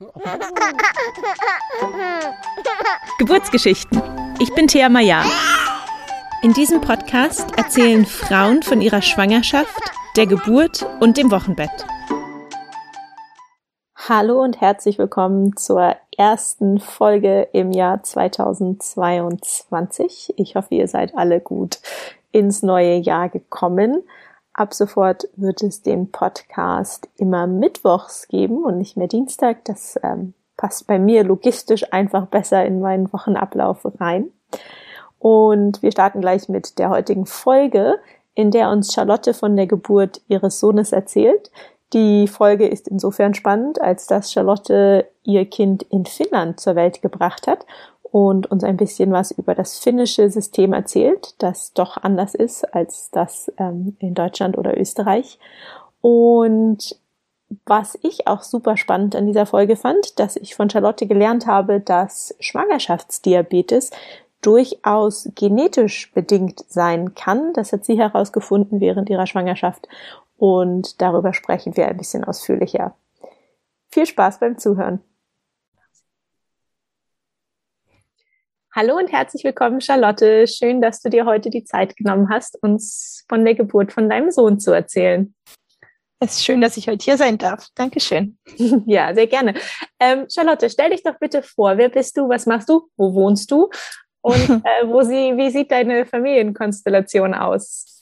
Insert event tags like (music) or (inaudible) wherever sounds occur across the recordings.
(laughs) Geburtsgeschichten. Ich bin Thea Maya. In diesem Podcast erzählen Frauen von ihrer Schwangerschaft, der Geburt und dem Wochenbett. Hallo und herzlich willkommen zur ersten Folge im Jahr 2022. Ich hoffe, ihr seid alle gut ins neue Jahr gekommen. Ab sofort wird es den Podcast immer mittwochs geben und nicht mehr Dienstag. Das ähm, passt bei mir logistisch einfach besser in meinen Wochenablauf rein. Und wir starten gleich mit der heutigen Folge, in der uns Charlotte von der Geburt ihres Sohnes erzählt. Die Folge ist insofern spannend, als dass Charlotte ihr Kind in Finnland zur Welt gebracht hat und uns ein bisschen was über das finnische System erzählt, das doch anders ist als das ähm, in Deutschland oder Österreich. Und was ich auch super spannend an dieser Folge fand, dass ich von Charlotte gelernt habe, dass Schwangerschaftsdiabetes durchaus genetisch bedingt sein kann. Das hat sie herausgefunden während ihrer Schwangerschaft und darüber sprechen wir ein bisschen ausführlicher. Viel Spaß beim Zuhören. Hallo und herzlich willkommen, Charlotte. Schön, dass du dir heute die Zeit genommen hast, uns von der Geburt von deinem Sohn zu erzählen. Es ist schön, dass ich heute hier sein darf. Dankeschön. (laughs) Ja, sehr gerne. Ähm, Charlotte, stell dich doch bitte vor. Wer bist du? Was machst du? Wo wohnst du? Und (laughs) äh, wo sie, wie sieht deine Familienkonstellation aus?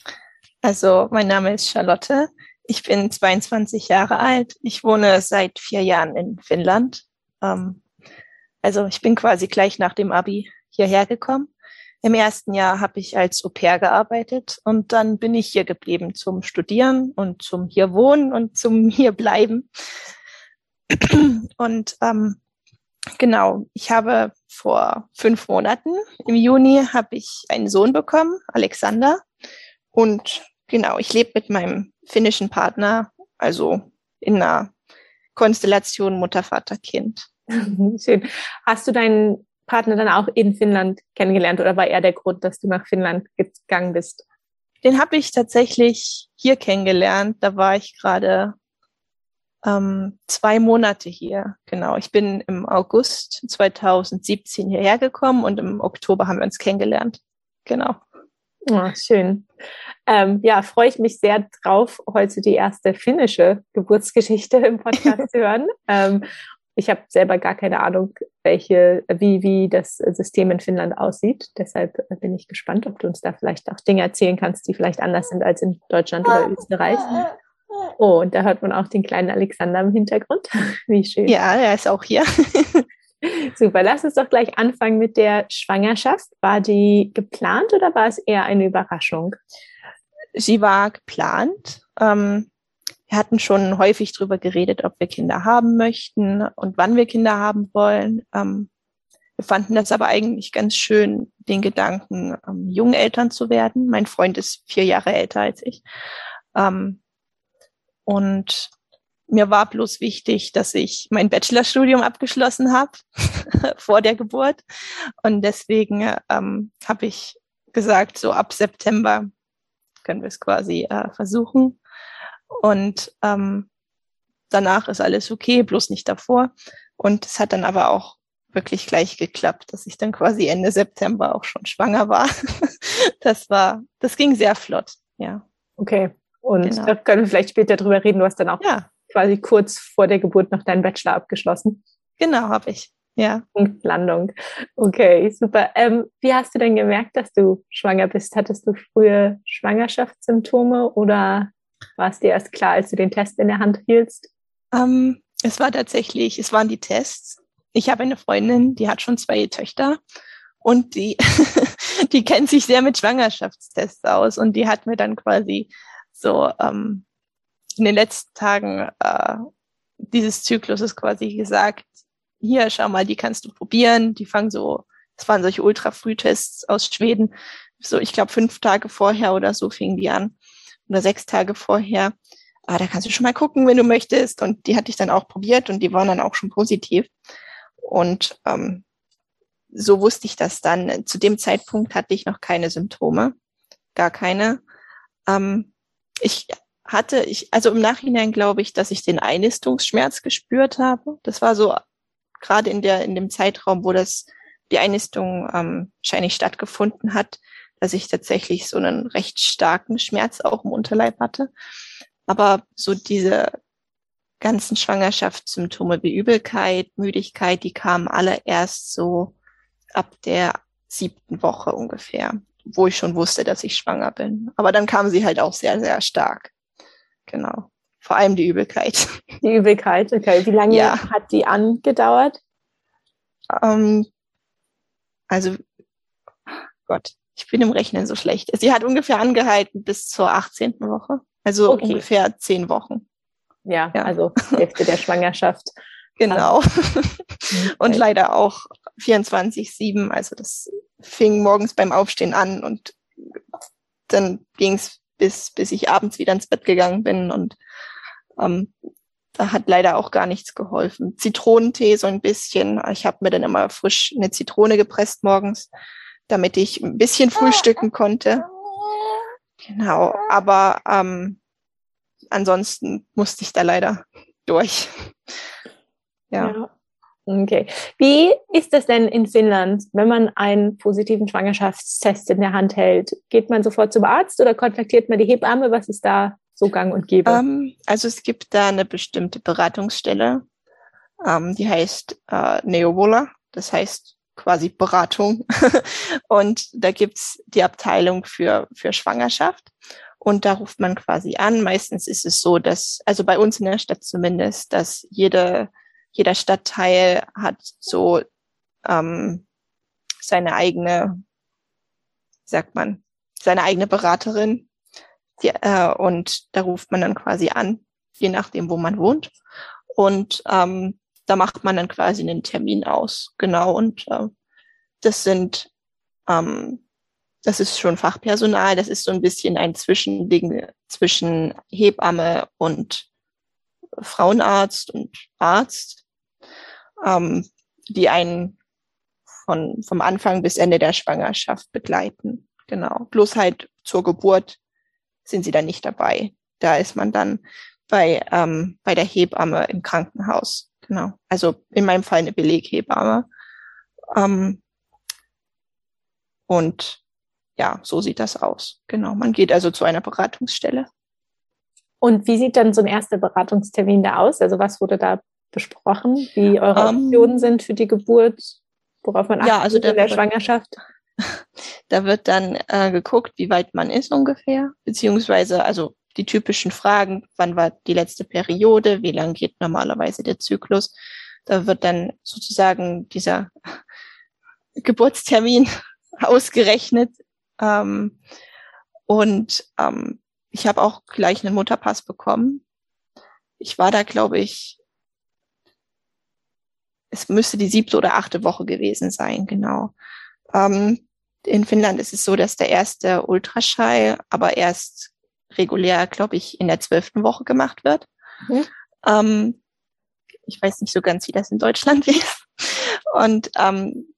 Also, mein Name ist Charlotte. Ich bin 22 Jahre alt. Ich wohne seit vier Jahren in Finnland. Ähm, also, ich bin quasi gleich nach dem Abi hierher gekommen. Im ersten Jahr habe ich als Au pair gearbeitet und dann bin ich hier geblieben zum Studieren und zum hier wohnen und zum (laughs) hier bleiben. Und ähm, genau, ich habe vor fünf Monaten im Juni habe ich einen Sohn bekommen, Alexander. Und genau, ich lebe mit meinem finnischen Partner, also in einer Konstellation Mutter, Vater, Kind. (laughs) Schön. Hast du deinen Partner dann auch in Finnland kennengelernt oder war er der Grund, dass du nach Finnland gegangen bist? Den habe ich tatsächlich hier kennengelernt. Da war ich gerade ähm, zwei Monate hier. Genau. Ich bin im August 2017 hierher gekommen und im Oktober haben wir uns kennengelernt. Genau. Oh, schön. Ähm, ja, freue ich mich sehr drauf, heute die erste finnische Geburtsgeschichte im Podcast (laughs) zu hören. Ähm, ich habe selber gar keine Ahnung, welche, wie, wie das System in Finnland aussieht. Deshalb bin ich gespannt, ob du uns da vielleicht auch Dinge erzählen kannst, die vielleicht anders sind als in Deutschland oder Österreich. Oh, und da hört man auch den kleinen Alexander im Hintergrund. (laughs) Wie schön. Ja, er ist auch hier. (laughs) Super, lass uns doch gleich anfangen mit der Schwangerschaft. War die geplant oder war es eher eine Überraschung? Sie war geplant. Ähm, wir hatten schon häufig darüber geredet, ob wir Kinder haben möchten und wann wir Kinder haben wollen. Ähm, wir fanden das aber eigentlich ganz schön, den Gedanken, ähm, jungen Eltern zu werden. Mein Freund ist vier Jahre älter als ich. Ähm, und mir war bloß wichtig, dass ich mein Bachelorstudium abgeschlossen habe (laughs) vor der Geburt. Und deswegen ähm, habe ich gesagt, so ab September können wir es quasi äh, versuchen. Und ähm, danach ist alles okay, bloß nicht davor. Und es hat dann aber auch wirklich gleich geklappt, dass ich dann quasi Ende September auch schon schwanger war. (laughs) das war, das ging sehr flott, ja. Okay. Und genau. da können wir vielleicht später drüber reden. Du hast dann auch ja. quasi kurz vor der Geburt noch deinen Bachelor abgeschlossen. Genau, habe ich. Ja. Landung. Okay, super. Ähm, wie hast du denn gemerkt, dass du schwanger bist? Hattest du frühe Schwangerschaftssymptome oder war es dir erst klar, als du den Test in der Hand hieltst? Ähm, es war tatsächlich, es waren die Tests. Ich habe eine Freundin, die hat schon zwei Töchter und die, (laughs) die kennt sich sehr mit Schwangerschaftstests aus und die hat mir dann quasi so ähm, in den letzten Tagen äh, dieses Zykluses quasi gesagt, hier, schau mal, die kannst du probieren. Die fangen so, es waren solche Ultra-Frühtests aus Schweden. So, ich glaube, fünf Tage vorher oder so fingen die an oder sechs Tage vorher. Ah, da kannst du schon mal gucken, wenn du möchtest. Und die hatte ich dann auch probiert und die waren dann auch schon positiv. Und ähm, so wusste ich das dann. Zu dem Zeitpunkt hatte ich noch keine Symptome, gar keine. Ähm, ich hatte, ich, also im Nachhinein glaube ich, dass ich den Einnistungsschmerz gespürt habe. Das war so gerade in der in dem Zeitraum, wo das die Einnistung ähm, wahrscheinlich stattgefunden hat, dass ich tatsächlich so einen recht starken Schmerz auch im Unterleib hatte. Aber so diese ganzen Schwangerschaftssymptome wie Übelkeit, Müdigkeit, die kamen alle erst so ab der siebten Woche ungefähr, wo ich schon wusste, dass ich schwanger bin. Aber dann kamen sie halt auch sehr, sehr stark. Genau. Vor allem die Übelkeit. (laughs) Die Übelkeit, okay. Wie lange ja. hat die angedauert? Ähm, also, Gott, ich bin im Rechnen so schlecht. Sie hat ungefähr angehalten bis zur 18. Woche. Also okay. ungefähr zehn Wochen. Ja, ja. also Hälfte der Schwangerschaft. Genau. (laughs) und leider auch 24-7. Also das fing morgens beim Aufstehen an und dann ging es bis, bis ich abends wieder ins Bett gegangen bin und ähm, da hat leider auch gar nichts geholfen. Zitronentee so ein bisschen. Ich habe mir dann immer frisch eine Zitrone gepresst morgens, damit ich ein bisschen frühstücken konnte. Genau, aber ähm, ansonsten musste ich da leider durch. (laughs) ja. ja. Okay. Wie ist das denn in Finnland, wenn man einen positiven Schwangerschaftstest in der Hand hält? Geht man sofort zum Arzt oder kontaktiert man die Hebamme? Was ist da so gang und gäbe? Um, ähm, also es gibt da eine bestimmte Beratungsstelle, um, ähm, die heißt äh, Neovola, das heißt quasi Beratung. (laughs) und da gibt's die Abteilung für, für Schwangerschaft. Und da ruft man quasi an. Meistens ist es so, dass, also bei uns in der Stadt zumindest, dass jede, jeder Stadtteil hat so ähm, seine eigene, sagt man, seine eigene Beraterin. Die, äh, und da ruft man dann quasi an, je nachdem, wo man wohnt. Und ähm, da macht man dann quasi einen Termin aus. Genau. Und äh, das sind ähm, das ist schon Fachpersonal, das ist so ein bisschen ein Zwischending zwischen Hebamme und Frauenarzt und Arzt, ähm, die einen von, vom Anfang bis Ende der Schwangerschaft begleiten. Genau. Bloß halt zur Geburt sind sie dann nicht dabei. Da ist man dann bei, ähm, bei der Hebamme im Krankenhaus. Genau. Also in meinem Fall eine Beleghebamme. Ähm, und ja, so sieht das aus. Genau. Man geht also zu einer Beratungsstelle. Und wie sieht dann so ein erster Beratungstermin da aus? Also was wurde da besprochen? Wie eure um, ähm, Optionen sind für die Geburt? Worauf man achtet ja, also in der wird, Schwangerschaft? (laughs) Da wird dann äh, geguckt, wie weit man ist ungefähr, beziehungsweise also die typischen Fragen, wann war die letzte Periode, wie lang geht normalerweise der Zyklus. Da wird dann sozusagen dieser (laughs) Geburtstermin (laughs) ausgerechnet ähm, und ähm, ich habe auch gleich einen Mutterpass bekommen. Ich war da, glaube ich, es müsste die siebte oder achte Woche gewesen sein, genau. Ähm, in Finnland ist es so, dass der erste Ultraschall aber erst regulär, glaube ich, in der zwölften Woche gemacht wird. Mhm. Ähm, ich weiß nicht so ganz, wie das in Deutschland (laughs) ist. Und ähm,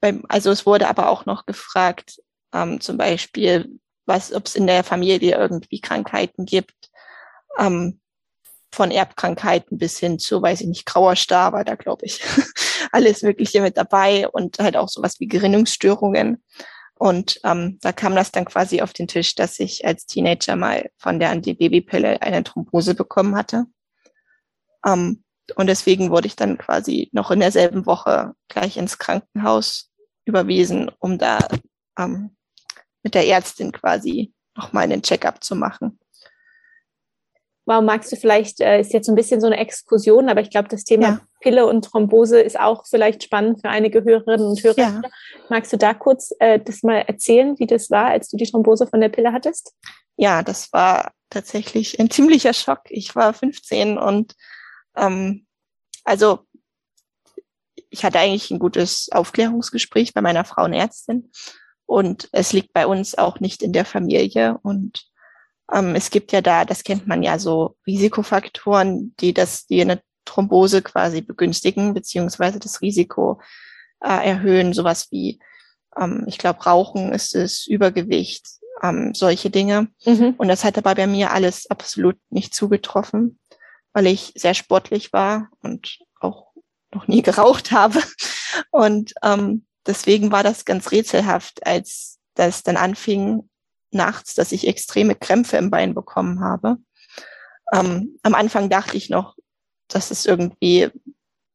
beim, also es wurde aber auch noch gefragt, ähm, zum Beispiel, was, ob es in der Familie irgendwie Krankheiten gibt, ähm, von Erbkrankheiten bis hin zu, weiß ich nicht, grauer Star war da, glaube ich, (laughs) alles Mögliche mit dabei und halt auch sowas wie Gerinnungsstörungen. Und ähm, da kam das dann quasi auf den Tisch, dass ich als Teenager mal von der Antibabypille eine Thrombose bekommen hatte. Ähm, und deswegen wurde ich dann quasi noch in derselben Woche gleich ins Krankenhaus überwiesen, um da ähm, mit der Ärztin quasi nochmal einen Check-up zu machen. Wow, magst du vielleicht, äh, ist jetzt ein bisschen so eine Exkursion, aber ich glaube, das Thema ja. Pille und Thrombose ist auch vielleicht spannend für einige Hörerinnen und Hörer. Ja. Magst du da kurz äh, das mal erzählen, wie das war, als du die Thrombose von der Pille hattest? Ja, das war tatsächlich ein ziemlicher Schock. Ich war 15 und ähm, also ich hatte eigentlich ein gutes Aufklärungsgespräch bei meiner Frauenärztin und es liegt bei uns auch nicht in der Familie und es gibt ja da, das kennt man ja so Risikofaktoren, die das, die eine Thrombose quasi begünstigen beziehungsweise das Risiko äh, erhöhen, sowas wie ähm, ich glaube Rauchen ist es, Übergewicht, ähm, solche Dinge. Mhm. Und das hat dabei bei mir alles absolut nicht zugetroffen weil ich sehr sportlich war und auch noch nie (laughs) geraucht habe. Und ähm, deswegen war das ganz rätselhaft, als das dann anfing nachts, dass ich extreme Krämpfe im Bein bekommen habe. Ähm, am Anfang dachte ich noch, dass es irgendwie,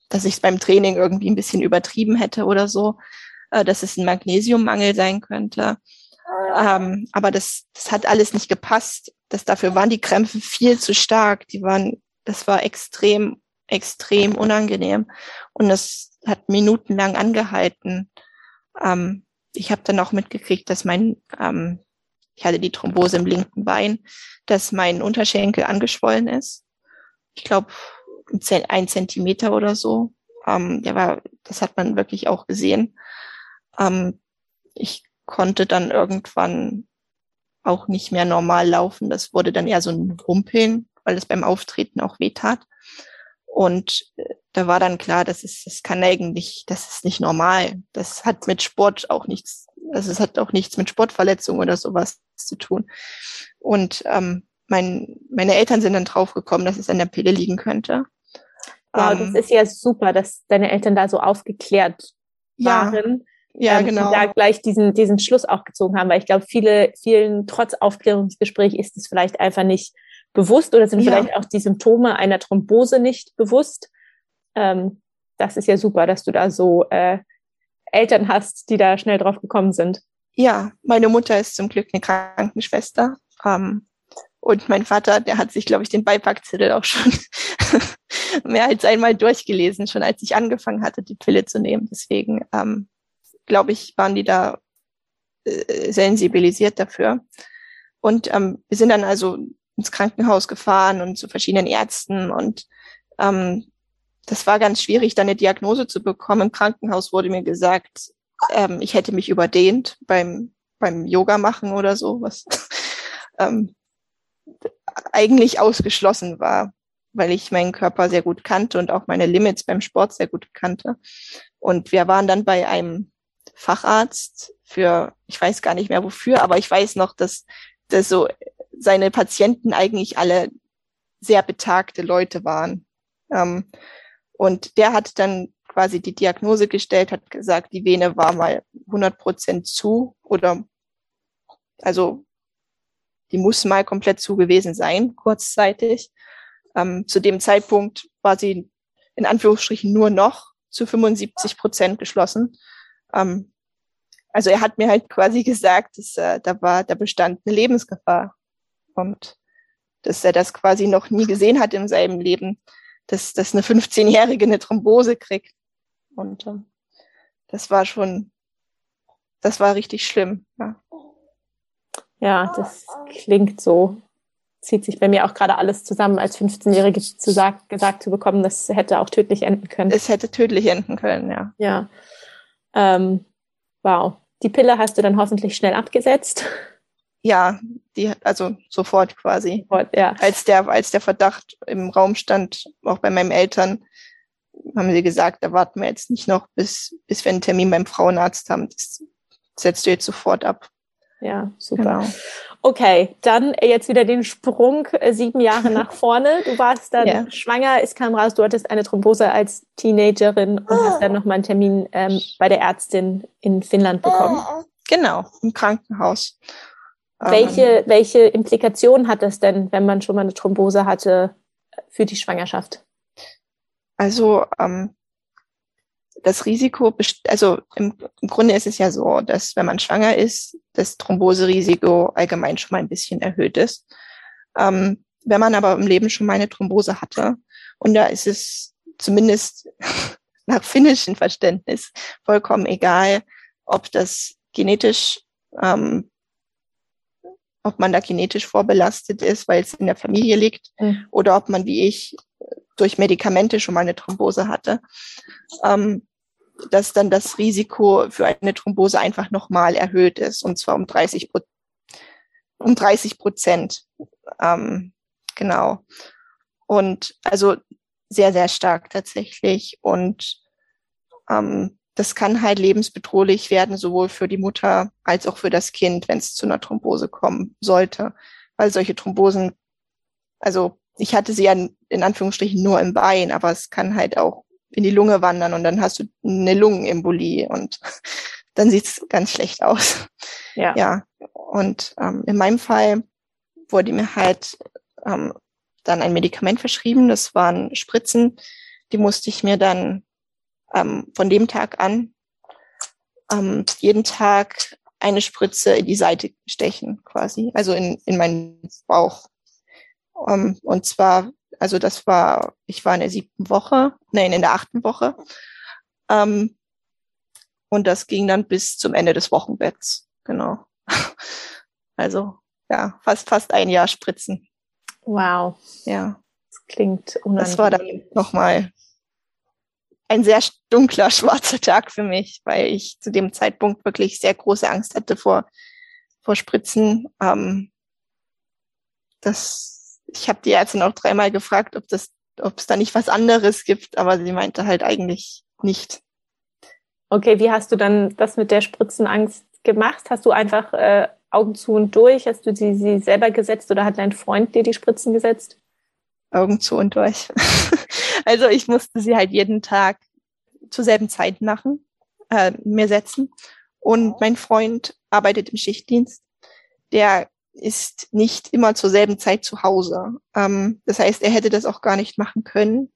dass ich es beim Training irgendwie ein bisschen übertrieben hätte oder so, äh, dass es ein Magnesiummangel sein könnte. Ähm, aber das, das hat alles nicht gepasst. Das, dafür waren die Krämpfe viel zu stark. Die waren, das war extrem, extrem unangenehm. Und das hat minutenlang angehalten. Ähm, ich habe dann auch mitgekriegt, dass mein, ähm, ich hatte die Thrombose im linken Bein, dass mein Unterschenkel angeschwollen ist. Ich glaube, ein Zentimeter oder so. Ähm, der war, das hat man wirklich auch gesehen. Ähm, ich konnte dann irgendwann auch nicht mehr normal laufen. Das wurde dann eher so ein Rumpeln, weil es beim Auftreten auch wehtat. Und äh, da war dann klar, das ist, das kann eigentlich, das ist nicht normal. Das hat mit Sport auch nichts, also es hat auch nichts mit Sportverletzungen oder sowas zu tun. Und ähm, mein, meine Eltern sind dann draufgekommen, dass es an der Pille liegen könnte. Wow, ähm, das ist ja super, dass deine Eltern da so aufgeklärt waren. Ja, ähm, genau. Da gleich diesen, diesen Schluss auch gezogen haben, weil ich glaube, viele, vielen, trotz Aufklärungsgespräch ist es vielleicht einfach nicht bewusst oder sind ja. vielleicht auch die Symptome einer Thrombose nicht bewusst. Ähm, das ist ja super, dass du da so äh, Eltern hast, die da schnell drauf gekommen sind. Ja, meine Mutter ist zum Glück eine Krankenschwester. Ähm, und mein Vater, der hat sich, glaube ich, den Beipackzettel auch schon (laughs) mehr als einmal durchgelesen, schon als ich angefangen hatte, die Pille zu nehmen. Deswegen ähm, glaube ich, waren die da äh, sensibilisiert dafür. Und ähm, wir sind dann also ins Krankenhaus gefahren und zu verschiedenen Ärzten und ähm, das war ganz schwierig, da eine Diagnose zu bekommen. Im Krankenhaus wurde mir gesagt, ähm, ich hätte mich überdehnt beim, beim Yoga machen oder so, was (laughs) ähm, eigentlich ausgeschlossen war, weil ich meinen Körper sehr gut kannte und auch meine Limits beim Sport sehr gut kannte. Und wir waren dann bei einem Facharzt für, ich weiß gar nicht mehr wofür, aber ich weiß noch, dass, dass so seine Patienten eigentlich alle sehr betagte Leute waren. Ähm, und der hat dann quasi die Diagnose gestellt, hat gesagt, die Vene war mal 100 Prozent zu oder also die muss mal komplett zu gewesen sein, kurzzeitig. Ähm, zu dem Zeitpunkt war sie in Anführungsstrichen nur noch zu 75 Prozent geschlossen. Ähm, also er hat mir halt quasi (laughs) gesagt, dass äh, da war, da bestand eine Lebensgefahr und dass er das quasi noch nie gesehen hat in seinem Leben, dass, dass eine 15-Jährige eine Thrombose kriegt. Und ähm, das war schon, das war richtig schlimm. Ja. ja, das klingt so. Zieht sich bei mir auch gerade alles zusammen, als 15-Jährige zu sag, gesagt zu bekommen, das hätte auch tödlich enden können. Es hätte tödlich enden können, ja. Ja. Ähm, wow. Die Pille hast du dann hoffentlich schnell abgesetzt. Ja, die, also sofort quasi. Sofort, ja. Als der, als der Verdacht im Raum stand, auch bei meinen Eltern, haben sie gesagt, da warten wir jetzt nicht noch, bis, bis wir einen Termin beim Frauenarzt haben. Das setzt du jetzt sofort ab. Ja, super. Genau. Okay, dann jetzt wieder den Sprung äh, sieben Jahre (laughs) nach vorne. Du warst dann ja. schwanger, es kam raus, du hattest eine Thrombose als Teenagerin und hast dann nochmal einen Termin ähm, bei der Ärztin in Finnland bekommen. Genau, im Krankenhaus. Welche, ähm, welche Implikationen hat das denn, wenn man schon mal eine Thrombose hatte, für die Schwangerschaft? Also ähm, das Risiko, also im, im Grunde ist es ja so, dass wenn man schwanger ist, das Thromboserisiko allgemein schon mal ein bisschen erhöht ist. Ähm, wenn man aber im Leben schon mal eine Thrombose hatte, und da ist es zumindest (laughs) nach finnischem Verständnis vollkommen egal, ob das genetisch, ähm, ob man da genetisch vorbelastet ist, weil es in der Familie liegt, mhm. oder ob man wie ich durch Medikamente schon mal eine Thrombose hatte. Ähm, dass dann das Risiko für eine Thrombose einfach nochmal erhöht ist, und zwar um 30, um 30 Prozent. Ähm, genau. Und also sehr, sehr stark tatsächlich. Und ähm, das kann halt lebensbedrohlich werden, sowohl für die Mutter als auch für das Kind, wenn es zu einer Thrombose kommen sollte. Weil solche Thrombosen, also ich hatte sie ja in Anführungsstrichen nur im Bein, aber es kann halt auch in die Lunge wandern und dann hast du eine Lungenembolie und (laughs) dann sieht's ganz schlecht aus. Ja. Ja. Und ähm, in meinem Fall wurde mir halt ähm, dann ein Medikament verschrieben. Das waren Spritzen. Die musste ich mir dann ähm, von dem Tag an ähm, jeden Tag eine Spritze in die Seite stechen, quasi, also in, in meinen Bauch. Um, und zwar, also das war, ich war in der siebten Woche, nein, in der achten Woche. Um, und das ging dann bis zum Ende des Wochenbetts, genau. (laughs) Also ja, fast fast ein Jahr Spritzen. Wow. Ja. Das klingt unangenehm. Das war dann nochmal ein sehr dunkler, (laughs) schwarzer Tag für mich, weil ich zu dem Zeitpunkt wirklich sehr große Angst hatte vor, vor Spritzen. Ähm, das, ich habe die Ärztin auch dreimal gefragt, ob das, ob es da nicht was anderes gibt, aber sie meinte halt eigentlich nicht. Okay, wie hast du dann das mit der Spritzenangst gemacht? Hast du einfach äh, Augen zu und durch? Hast du sie, sie selber gesetzt oder hat dein Freund dir die Spritzen gesetzt? Augen zu und durch. (laughs) also ich musste sie halt jeden Tag zur selben Zeit machen, äh, mir setzen. Und mein Freund arbeitet im Schichtdienst. Der ist nicht immer zur selben Zeit zu Hause. Ähm, das heißt, er hätte das auch gar nicht machen können.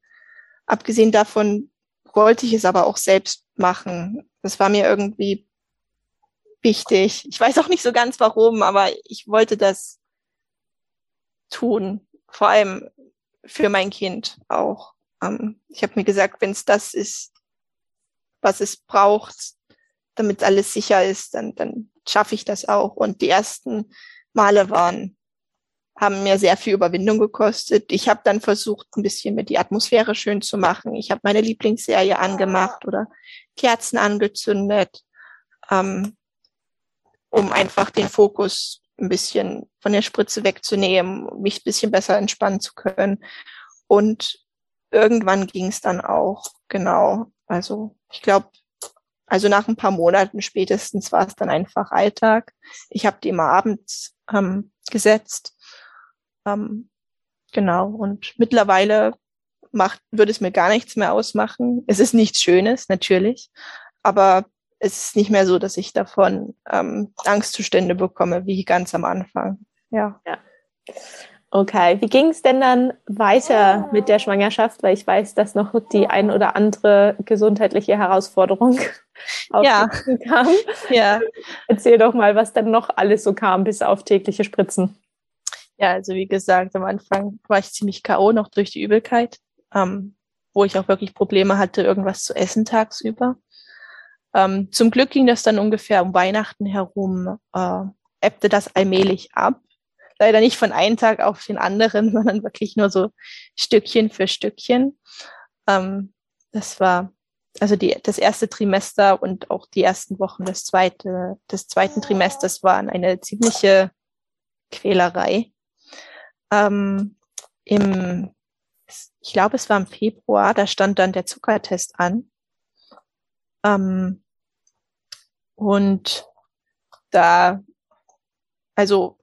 Abgesehen davon wollte ich es aber auch selbst machen. Das war mir irgendwie wichtig. Ich weiß auch nicht so ganz warum, aber ich wollte das tun. Vor allem für mein Kind auch. Ähm, ich habe mir gesagt, wenn es das ist, was es braucht, damit alles sicher ist, dann, dann schaffe ich das auch. Und die ersten Male waren, haben mir sehr viel Überwindung gekostet. Ich habe dann versucht, ein bisschen mit die Atmosphäre schön zu machen. Ich habe meine Lieblingsserie angemacht oder Kerzen angezündet, ähm, um einfach den Fokus ein bisschen von der Spritze wegzunehmen, mich ein bisschen besser entspannen zu können. Und irgendwann ging es dann auch, genau. Also ich glaube, also nach ein paar Monaten spätestens war es dann einfach Alltag. Ich habe die immer abends ähm, gesetzt. Ähm, genau. Und mittlerweile macht, würde es mir gar nichts mehr ausmachen. Es ist nichts Schönes, natürlich. Aber es ist nicht mehr so, dass ich davon ähm, Angstzustände bekomme, wie ganz am Anfang. Ja. ja. Okay, wie ging es denn dann weiter mit der Schwangerschaft? Weil ich weiß, dass noch die ein oder andere gesundheitliche Herausforderung (laughs) ja. kam. Ja. Erzähl doch mal, was dann noch alles so kam, bis auf tägliche Spritzen. Ja, also wie gesagt, am Anfang war ich ziemlich K.O. noch durch die Übelkeit, ähm, wo ich auch wirklich Probleme hatte, irgendwas zu essen tagsüber. Ähm, zum Glück ging das dann ungefähr um Weihnachten herum, äh, ebbte das allmählich ab leider nicht von einem Tag auf den anderen, (laughs) sondern wirklich nur so Stückchen für Stückchen. Ähm, das war also die, das erste Trimester und auch die ersten Wochen des, zweite, des zweiten Trimesters waren eine ziemliche Quälerei. Ähm, im, ich glaube, es war im Februar, da stand dann der Zuckertest an. Ähm, und da, also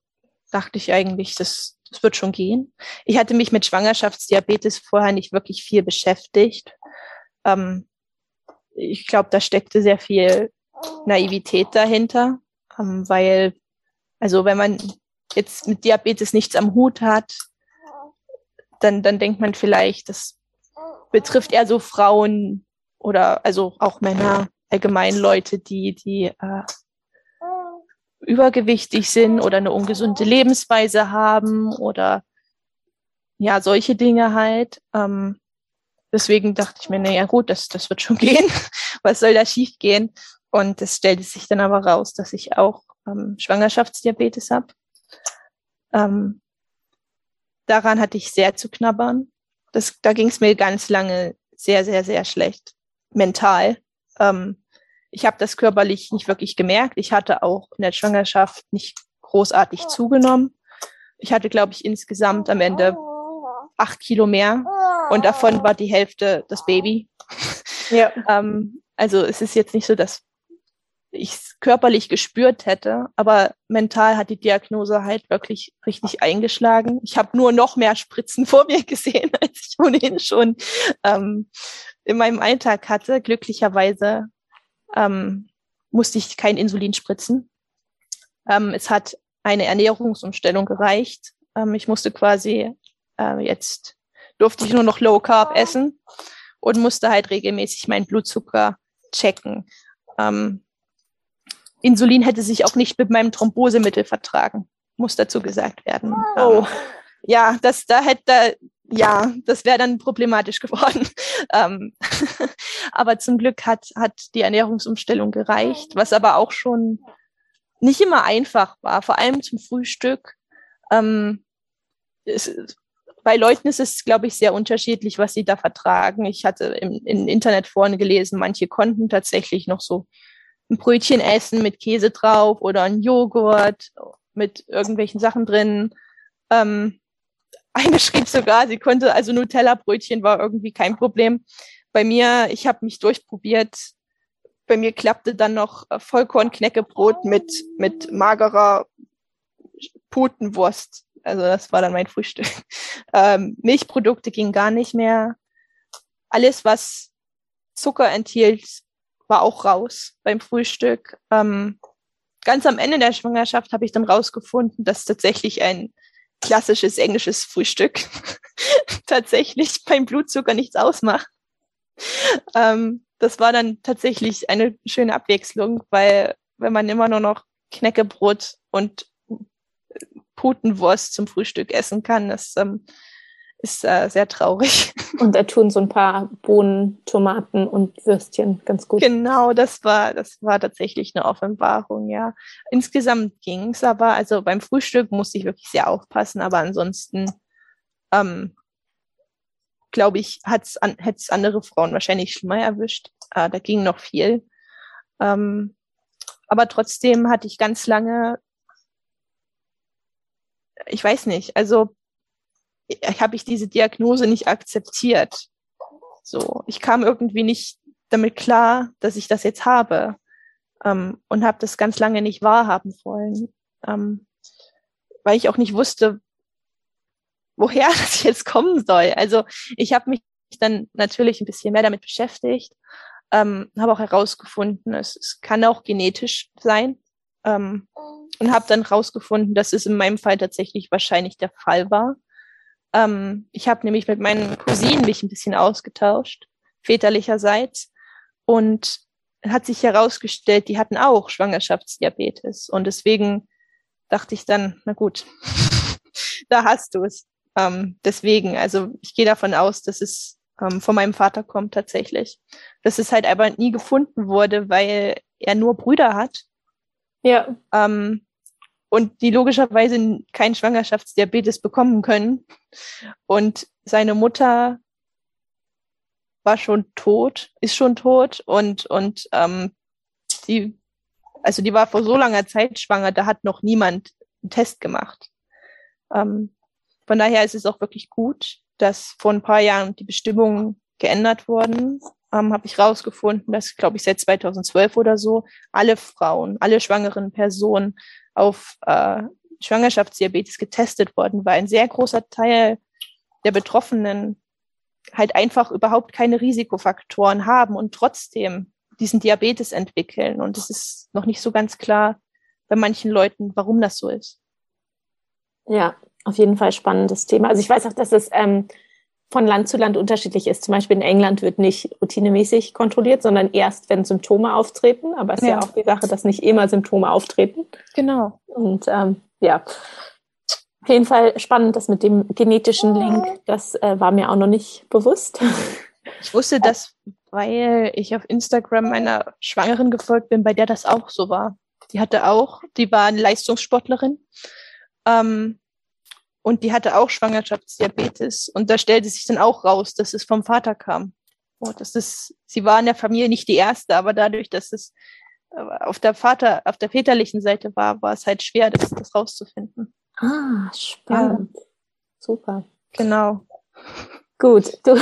dachte ich eigentlich, das, das wird schon gehen. Ich hatte mich mit Schwangerschaftsdiabetes vorher nicht wirklich viel beschäftigt. Ähm, ich glaube, da steckte sehr viel Naivität dahinter, ähm, weil, also wenn man jetzt mit Diabetes nichts am Hut hat, dann, dann denkt man vielleicht, das betrifft eher so Frauen oder also auch Männer, allgemein Leute, die, die äh, übergewichtig sind oder eine ungesunde Lebensweise haben oder ja, solche Dinge halt. Ähm, deswegen dachte ich mir, naja gut, das, das wird schon (laughs) gehen. Was soll da schief gehen? Und es stellte sich dann aber raus, dass ich auch ähm, Schwangerschaftsdiabetes habe. Ähm, daran hatte ich sehr zu knabbern. Das, da ging es mir ganz lange sehr, sehr, sehr schlecht. Mental. Ähm, ich habe das körperlich nicht wirklich gemerkt. Ich hatte auch in der Schwangerschaft nicht großartig zugenommen. Ich hatte, glaube ich, insgesamt am Ende acht Kilo mehr und davon war die Hälfte das Baby. Ja. (laughs) ähm, also es ist jetzt nicht so, dass ich es körperlich gespürt hätte, aber mental hat die Diagnose halt wirklich richtig eingeschlagen. Ich habe nur noch mehr Spritzen (laughs) vor mir gesehen, als ich ohnehin schon ähm, in meinem Alltag hatte. Glücklicherweise ähm, musste ich kein Insulin spritzen. Ähm, es hat eine Ernährungsumstellung gereicht. Ähm, ich musste quasi äh, jetzt durfte ich nur noch Low Carb essen und musste halt regelmäßig meinen Blutzucker checken. Ähm, Insulin hätte sich auch nicht mit meinem Thrombosemittel vertragen, muss dazu gesagt werden. Oh. Ähm, ja, das da hätte ja, das wäre dann problematisch (laughs) geworden. ähm, (laughs) aber zum Glück hat hat die Ernährungsumstellung gereicht, was aber auch schon nicht immer einfach war, vor allem zum Frühstück. Ähm, es, bei Leuten ist es, glaube ich, sehr unterschiedlich, was sie da vertragen. Ich hatte im, im Internet vorne gelesen, manche konnten tatsächlich noch so ein Brötchen essen mit Käse drauf oder ein Joghurt mit irgendwelchen Sachen drin. Ähm, (laughs) eine schrieb sogar, sie konnte, also Nutella-Brötchen war irgendwie kein Problem. Bei mir, ich habe mich durchprobiert. Bei mir klappte dann noch Vollkorn-Knäckebrot mit, mit magerer Putenwurst. Also das war dann mein Frühstück. (laughs) Ähm, Milchprodukte ging gar nicht mehr. Alles, was Zucker enthielt, war auch raus beim Frühstück. Ähm, ganz am Ende der Schwangerschaft habe ich dann rausgefunden, dass tatsächlich ein klassisches englisches Frühstück (laughs) tatsächlich beim Blutzucker nichts ausmacht. Ähm, das war dann tatsächlich eine schöne Abwechslung, weil wenn man immer nur noch Knäckebrot und Putenwurst zum Frühstück essen kann, das ähm, ist äh, sehr traurig. (laughs) Und da tun so ein paar Bohnen, Tomaten und Würstchen ganz gut. Genau, das war, das war tatsächlich eine Offenbarung, ja. Insgesamt ging's, aber also beim Frühstück musste ich wirklich sehr aufpassen, aber ansonsten, ähm, glaube ich, hat's an, hätte es andere Frauen wahrscheinlich schlimmer erwischt. Äh, da ging noch viel. Ähm, aber trotzdem hatte ich ganz lange, ich weiß nicht, also habe ich diese Diagnose nicht akzeptiert. So, ich kam irgendwie nicht damit klar, dass ich das jetzt habe ähm, und habe das ganz lange nicht wahrhaben wollen, ähm, weil ich auch nicht wusste, woher (laughs) das jetzt kommen soll. Also ich habe mich dann natürlich ein bisschen mehr damit beschäftigt, ähm, habe auch herausgefunden, es, es kann auch genetisch sein ähm, und habe dann herausgefunden, dass es in meinem Fall tatsächlich wahrscheinlich der Fall war. Ähm, ich habe nämlich mit meinen Cousinen mich ein bisschen ausgetauscht, väterlicherseits. Und hat sich herausgestellt, die hatten auch Schwangerschaftsdiabetes. Und deswegen dachte ich dann, na gut, (laughs) da hast du es. Ähm, deswegen, also ich gehe davon aus, dass es ähm, von meinem Vater kommt tatsächlich. Dass es halt aber nie gefunden wurde, weil er nur Brüder hat. Ja. Ähm, und die logischerweise keinen Schwangerschaftsdiabetes bekommen können. Und seine Mutter war schon tot, ist schon tot und und ähm, die also die war vor so langer Zeit schwanger, da hat noch niemand einen Test gemacht. Ähm, von daher ist es auch wirklich gut, dass vor ein paar Jahren die Bestimmungen geändert wurden. Ähm, Habe ich rausgefunden, dass glaube ich seit 2012 oder so alle Frauen, alle schwangeren Personen auf äh, Schwangerschaftsdiabetes getestet worden war. Ein sehr großer Teil der Betroffenen halt einfach überhaupt keine Risikofaktoren haben und trotzdem diesen Diabetes entwickeln. Und es ist noch nicht so ganz klar bei manchen Leuten, warum das so ist. Ja, auf jeden Fall spannendes Thema. Also ich weiß auch, dass es ähm, von Land zu Land unterschiedlich ist. Zum Beispiel in England wird nicht routinemäßig kontrolliert, sondern erst, wenn Symptome auftreten. Aber es ist ja. ja auch die Sache, dass nicht immer Symptome auftreten. Genau. Und ähm, ja, auf jeden Fall spannend, das mit dem genetischen Link. Das äh, war mir auch noch nicht bewusst. Ich wusste das, weil ich auf Instagram einer Schwangeren gefolgt bin, bei der das auch so war. Die hatte auch, die war eine Leistungssportlerin. Ähm, und die hatte auch Schwangerschaftsdiabetes. Und da stellte sich dann auch raus, dass es vom Vater kam. Oh, das ist, sie war in der Familie nicht die erste, aber dadurch, dass es äh, auf der Vater, auf der väterlichen Seite war, war es halt schwer, das, das rauszufinden. Ah, spannend. Ja. Super. Genau. Gut, (laughs) du,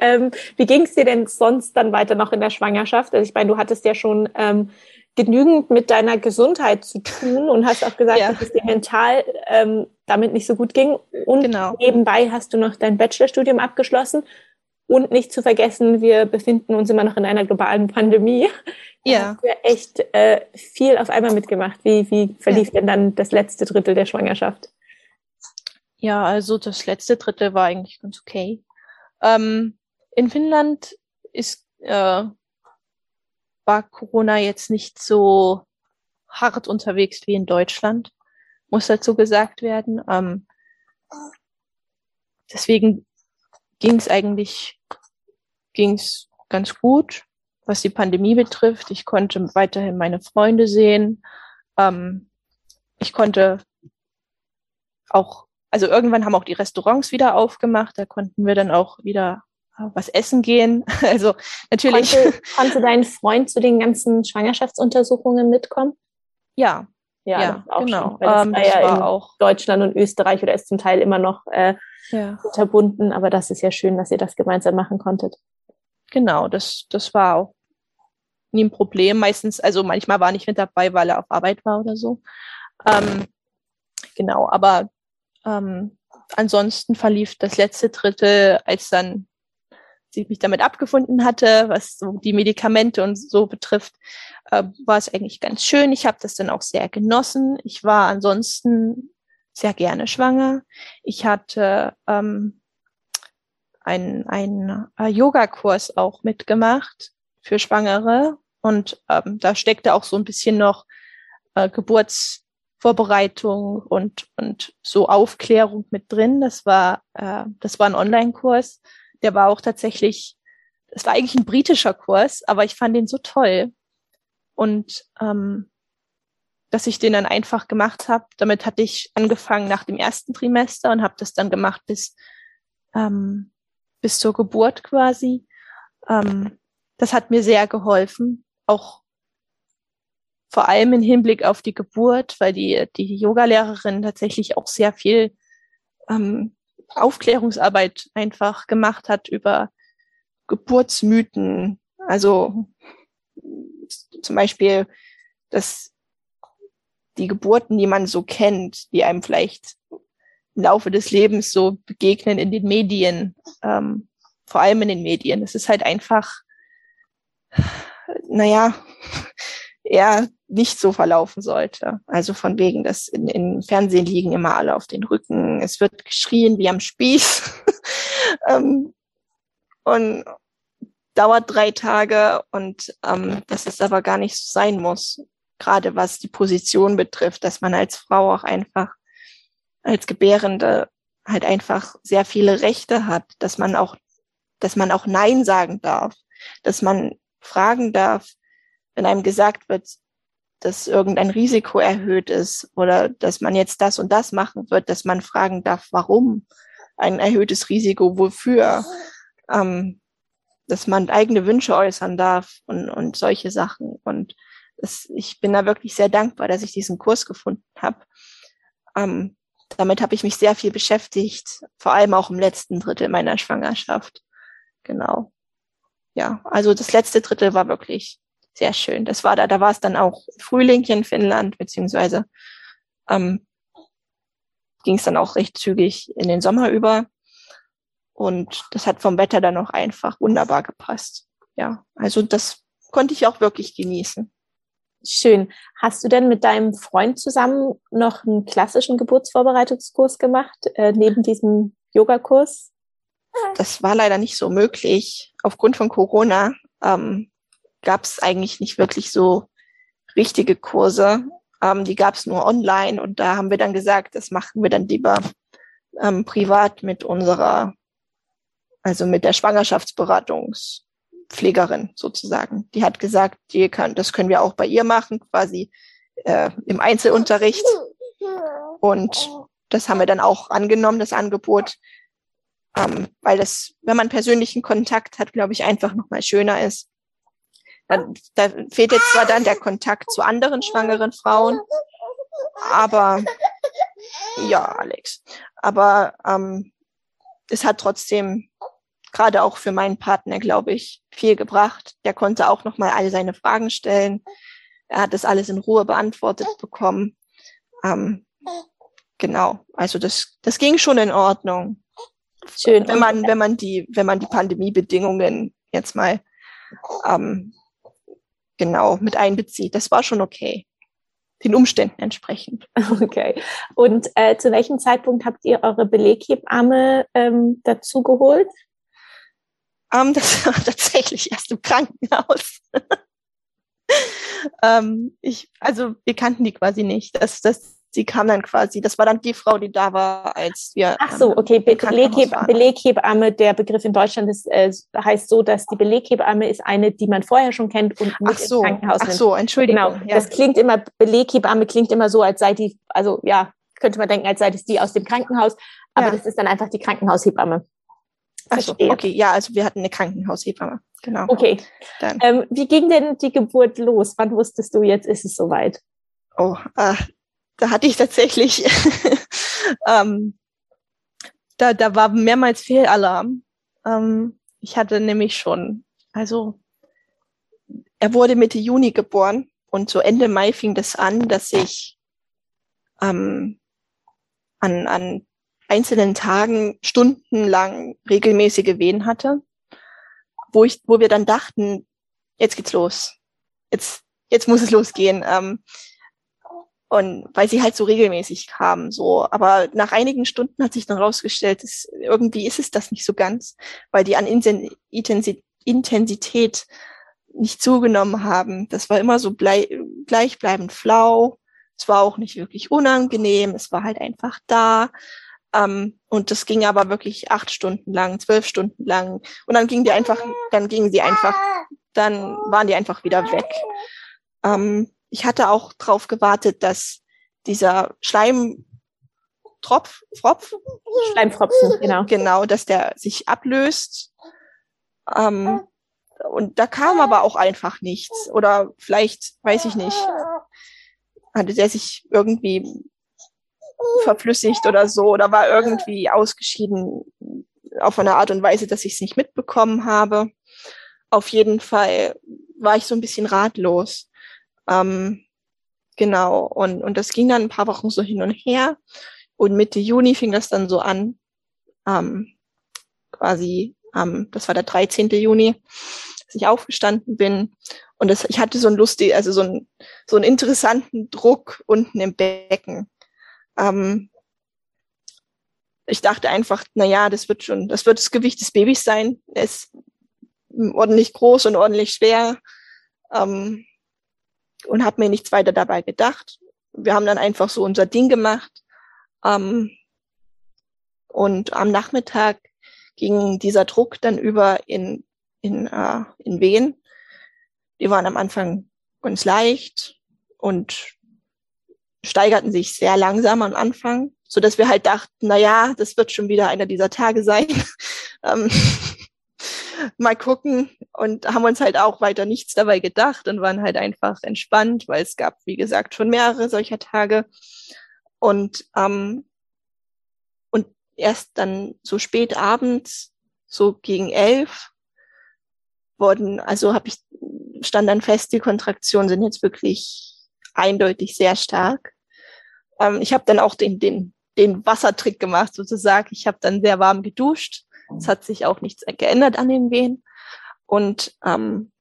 ähm, wie ging es dir denn sonst dann weiter noch in der Schwangerschaft? Also ich meine, du hattest ja schon ähm, genügend mit deiner Gesundheit zu tun und hast auch gesagt, ja. dass es dir mental ähm, damit nicht so gut ging. Und genau. nebenbei hast du noch dein Bachelorstudium abgeschlossen. Und nicht zu vergessen, wir befinden uns immer noch in einer globalen Pandemie. Ja. Du hast ja echt äh, viel auf einmal mitgemacht. Wie, wie verlief ja. denn dann das letzte Drittel der Schwangerschaft? Ja, also das letzte Drittel war eigentlich ganz okay. Ähm, in Finnland ist äh, war Corona jetzt nicht so hart unterwegs wie in Deutschland, muss dazu gesagt werden. Ähm, deswegen ging es eigentlich ging's ganz gut, was die Pandemie betrifft. Ich konnte weiterhin meine Freunde sehen. Ähm, ich konnte auch, also irgendwann haben auch die Restaurants wieder aufgemacht. Da konnten wir dann auch wieder was essen gehen. (laughs) Also natürlich. Konnte, konnte dein Freund zu den ganzen Schwangerschaftsuntersuchungen mitkommen? Ja. Ja, ja auch genau. Schon, das ähm, war das ja war in auch Deutschland und Österreich oder ist zum Teil immer noch äh, ja. unterbunden, aber das ist ja schön, dass ihr das gemeinsam machen konntet. Genau, das, das war auch nie ein Problem. Meistens, also manchmal war nicht mit dabei, weil er auf Arbeit war oder so. Ähm, genau, aber ähm, ansonsten verlief das letzte Drittel, als dann ich mich damit abgefunden hatte, was so die Medikamente und so betrifft, äh, war es eigentlich ganz schön. Ich habe das dann auch sehr genossen. Ich war ansonsten sehr gerne schwanger. Ich hatte ähm, einen, einen äh, Yoga-Kurs auch mitgemacht für Schwangere und ähm, da steckte auch so ein bisschen noch äh, Geburtsvorbereitung und und so Aufklärung mit drin. Das war äh, das war ein Online-Kurs der war auch tatsächlich, es war eigentlich ein britischer Kurs, aber ich fand den so toll. Und ähm, dass ich den dann einfach gemacht habe. Damit hatte ich angefangen nach dem ersten Trimester und habe das dann gemacht bis, ähm, bis zur Geburt quasi. Ähm, das hat mir sehr geholfen, auch vor allem im Hinblick auf die Geburt, weil die, die Yogalehrerin tatsächlich auch sehr viel ähm, Aufklärungsarbeit einfach gemacht hat über Geburtsmythen. Also zum Beispiel, dass die Geburten, die man so kennt, die einem vielleicht im Laufe des Lebens so begegnen in den Medien, ähm, vor allem in den Medien. Es ist halt einfach, naja, eher nicht so verlaufen sollte. Also von wegen, dass in, in Fernsehen liegen immer alle auf den Rücken, es wird geschrien wie am Spieß (laughs) ähm, und dauert drei Tage und ähm, dass es aber gar nicht so sein muss, gerade was die Position betrifft, dass man als Frau auch einfach als Gebärende halt einfach sehr viele Rechte hat, dass man auch, dass man auch Nein sagen darf, dass man fragen darf, wenn einem gesagt wird, dass irgendein Risiko erhöht ist oder dass man jetzt das und das machen wird, dass man fragen darf, warum ein erhöhtes Risiko, wofür, ähm, dass man eigene Wünsche äußern darf und, und solche Sachen. Und das, ich bin da wirklich sehr dankbar, dass ich diesen Kurs gefunden habe. Ähm, damit habe ich mich sehr viel beschäftigt, vor allem auch im letzten Drittel meiner Schwangerschaft. Genau. Ja, also das letzte Drittel war wirklich sehr schön. Das war da, da war es dann auch Frühling hier in Finnland, beziehungsweise ähm, ging es dann auch recht zügig in den Sommer über. Und das hat vom Wetter dann auch einfach wunderbar gepasst. Ja, also das konnte ich auch wirklich genießen. Schön. Hast du denn mit deinem Freund zusammen noch einen klassischen Geburtsvorbereitungskurs gemacht, äh, neben diesem Yogakurs? Das war leider nicht so möglich aufgrund von Corona. Ähm, gab es eigentlich nicht wirklich so richtige Kurse. Ähm, die gab es nur online und da haben wir dann gesagt, das machen wir dann lieber ähm, privat mit unserer, also mit der Schwangerschaftsberatungspflegerin sozusagen. Die hat gesagt, die kann, das können wir auch bei ihr machen, quasi äh, im Einzelunterricht. Und das haben wir dann auch angenommen, das Angebot, ähm, weil das, wenn man persönlichen Kontakt hat, glaube ich, einfach nochmal schöner ist. Da, da fehlt jetzt zwar dann der Kontakt zu anderen schwangeren Frauen, aber ja, Alex. Aber ähm, es hat trotzdem gerade auch für meinen Partner, glaube ich, viel gebracht. Der konnte auch noch mal all seine Fragen stellen. Er hat das alles in Ruhe beantwortet bekommen. Ähm, genau, also das, das ging schon in Ordnung. Schön. Wenn man, wenn man die, wenn man die Pandemiebedingungen jetzt mal ähm, genau mit einbezieht, das war schon okay. Den Umständen entsprechend. (laughs) Okay. Und äh, zu welchem Zeitpunkt habt ihr eure Beleghebamme ähm, dazu geholt? Ähm, das (laughs) war tatsächlich erst im Krankenhaus. (laughs) ähm, ich, also wir kannten die quasi nicht. Das, das, sie kam dann quasi, das war dann die Frau, die da war, als wir. Ach so, okay. Be Belegheb Beleghebamme, der Begriff in Deutschland ist, äh, heißt so, dass die Beleghebamme ist eine, die man vorher schon kennt und nicht so, ins Krankenhaus nimmt. Ach so, Entschuldigung. Genau. Ja. Das klingt immer, Beleghebamme klingt immer so, als sei die, also ja, könnte man denken, als sei das die aus dem Krankenhaus, aber ja. das ist dann einfach die Krankenhaushebamme. Ach okay, ja, also wir hatten eine Krankenhaushebamme. Genau. Okay. Dann. Ähm, wie ging denn die Geburt los? Wann wusstest du, jetzt ist es soweit? Oh, äh, da hatte ich tatsächlich, (laughs) ähm, da, da war mehrmals Fehlalarm. Ähm, ich hatte nämlich schon, also er wurde Mitte Juni geboren und so Ende Mai fing das an, dass ich ähm, an, an einzelnen Tagen stundenlang regelmäßige Wehen hatte, wo ich, wo wir dann dachten, jetzt geht's los. Jetzt, jetzt muss es losgehen. Ähm, und weil sie halt so regelmäßig kamen, so. Aber nach einigen Stunden hat sich dann rausgestellt, dass irgendwie ist es das nicht so ganz, weil die an Intensität nicht zugenommen haben. Das war immer so gleichbleibend flau. Es war auch nicht wirklich unangenehm. Es war halt einfach da. Ähm, und das ging aber wirklich acht Stunden lang, zwölf Stunden lang. Und dann ging die einfach, dann gingen sie einfach, dann waren die einfach wieder weg. Ähm, ich hatte auch drauf gewartet, dass dieser Schleimtropf, Tropf, Schleimfropfen, genau. Genau, dass der sich ablöst. Ähm, und da kam aber auch einfach nichts. Oder vielleicht, weiß ich nicht, hatte der sich irgendwie verflüssigt oder so oder war irgendwie ausgeschieden auf eine Art und Weise, dass ich es nicht mitbekommen habe. Auf jeden Fall war ich so ein bisschen ratlos. Ähm, genau. Und, und das ging dann ein paar Wochen so hin und her. Und Mitte Juni fing das dann so an. Ähm, quasi, ähm, das war der 13. Juni, dass ich aufgestanden bin. Und das, ich hatte so ein lustig, also so ein, so einen interessanten Druck unten im Becken. Ähm, ich dachte einfach, na ja, das wird schon, das wird das Gewicht des Babys sein. Er ist ordentlich groß und ordentlich schwer. Ähm, und habe mir nichts weiter dabei gedacht. Wir haben dann einfach so unser Ding gemacht. Ähm, und am Nachmittag ging dieser Druck dann über in, in, äh, in Wehen. Die waren am Anfang ganz leicht und steigerten sich sehr langsam am Anfang, so dass wir halt dachten, na ja, das wird schon wieder einer dieser Tage sein. (laughs) ähm, mal gucken und haben uns halt auch weiter nichts dabei gedacht und waren halt einfach entspannt, weil es gab, wie gesagt, schon mehrere solcher Tage. Und, ähm, und erst dann so spät abends, so gegen elf, wurden, also habe ich, stand dann fest, die Kontraktionen sind jetzt wirklich eindeutig sehr stark. Ähm, ich habe dann auch den, den, den Wassertrick gemacht, sozusagen. Ich habe dann sehr warm geduscht. Es hat sich auch nichts geändert an den Wehen. Und ähm,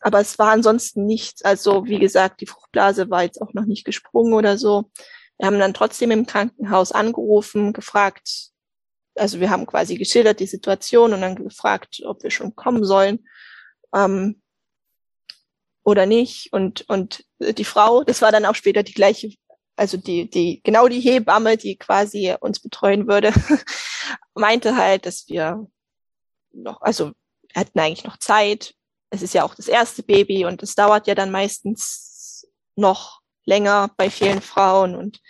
aber es war ansonsten nichts. Also wie gesagt, die Fruchtblase war jetzt auch noch nicht gesprungen oder so. Wir haben dann trotzdem im Krankenhaus angerufen, gefragt, also wir haben quasi geschildert die Situation und dann gefragt, ob wir schon kommen sollen. Ähm, oder nicht. Und, und die Frau, das war dann auch später die gleiche, also die, die, genau die Hebamme, die quasi uns betreuen würde, (laughs) meinte halt, dass wir noch, also wir hatten eigentlich noch Zeit. Es ist ja auch das erste Baby und es dauert ja dann meistens noch länger bei vielen Frauen und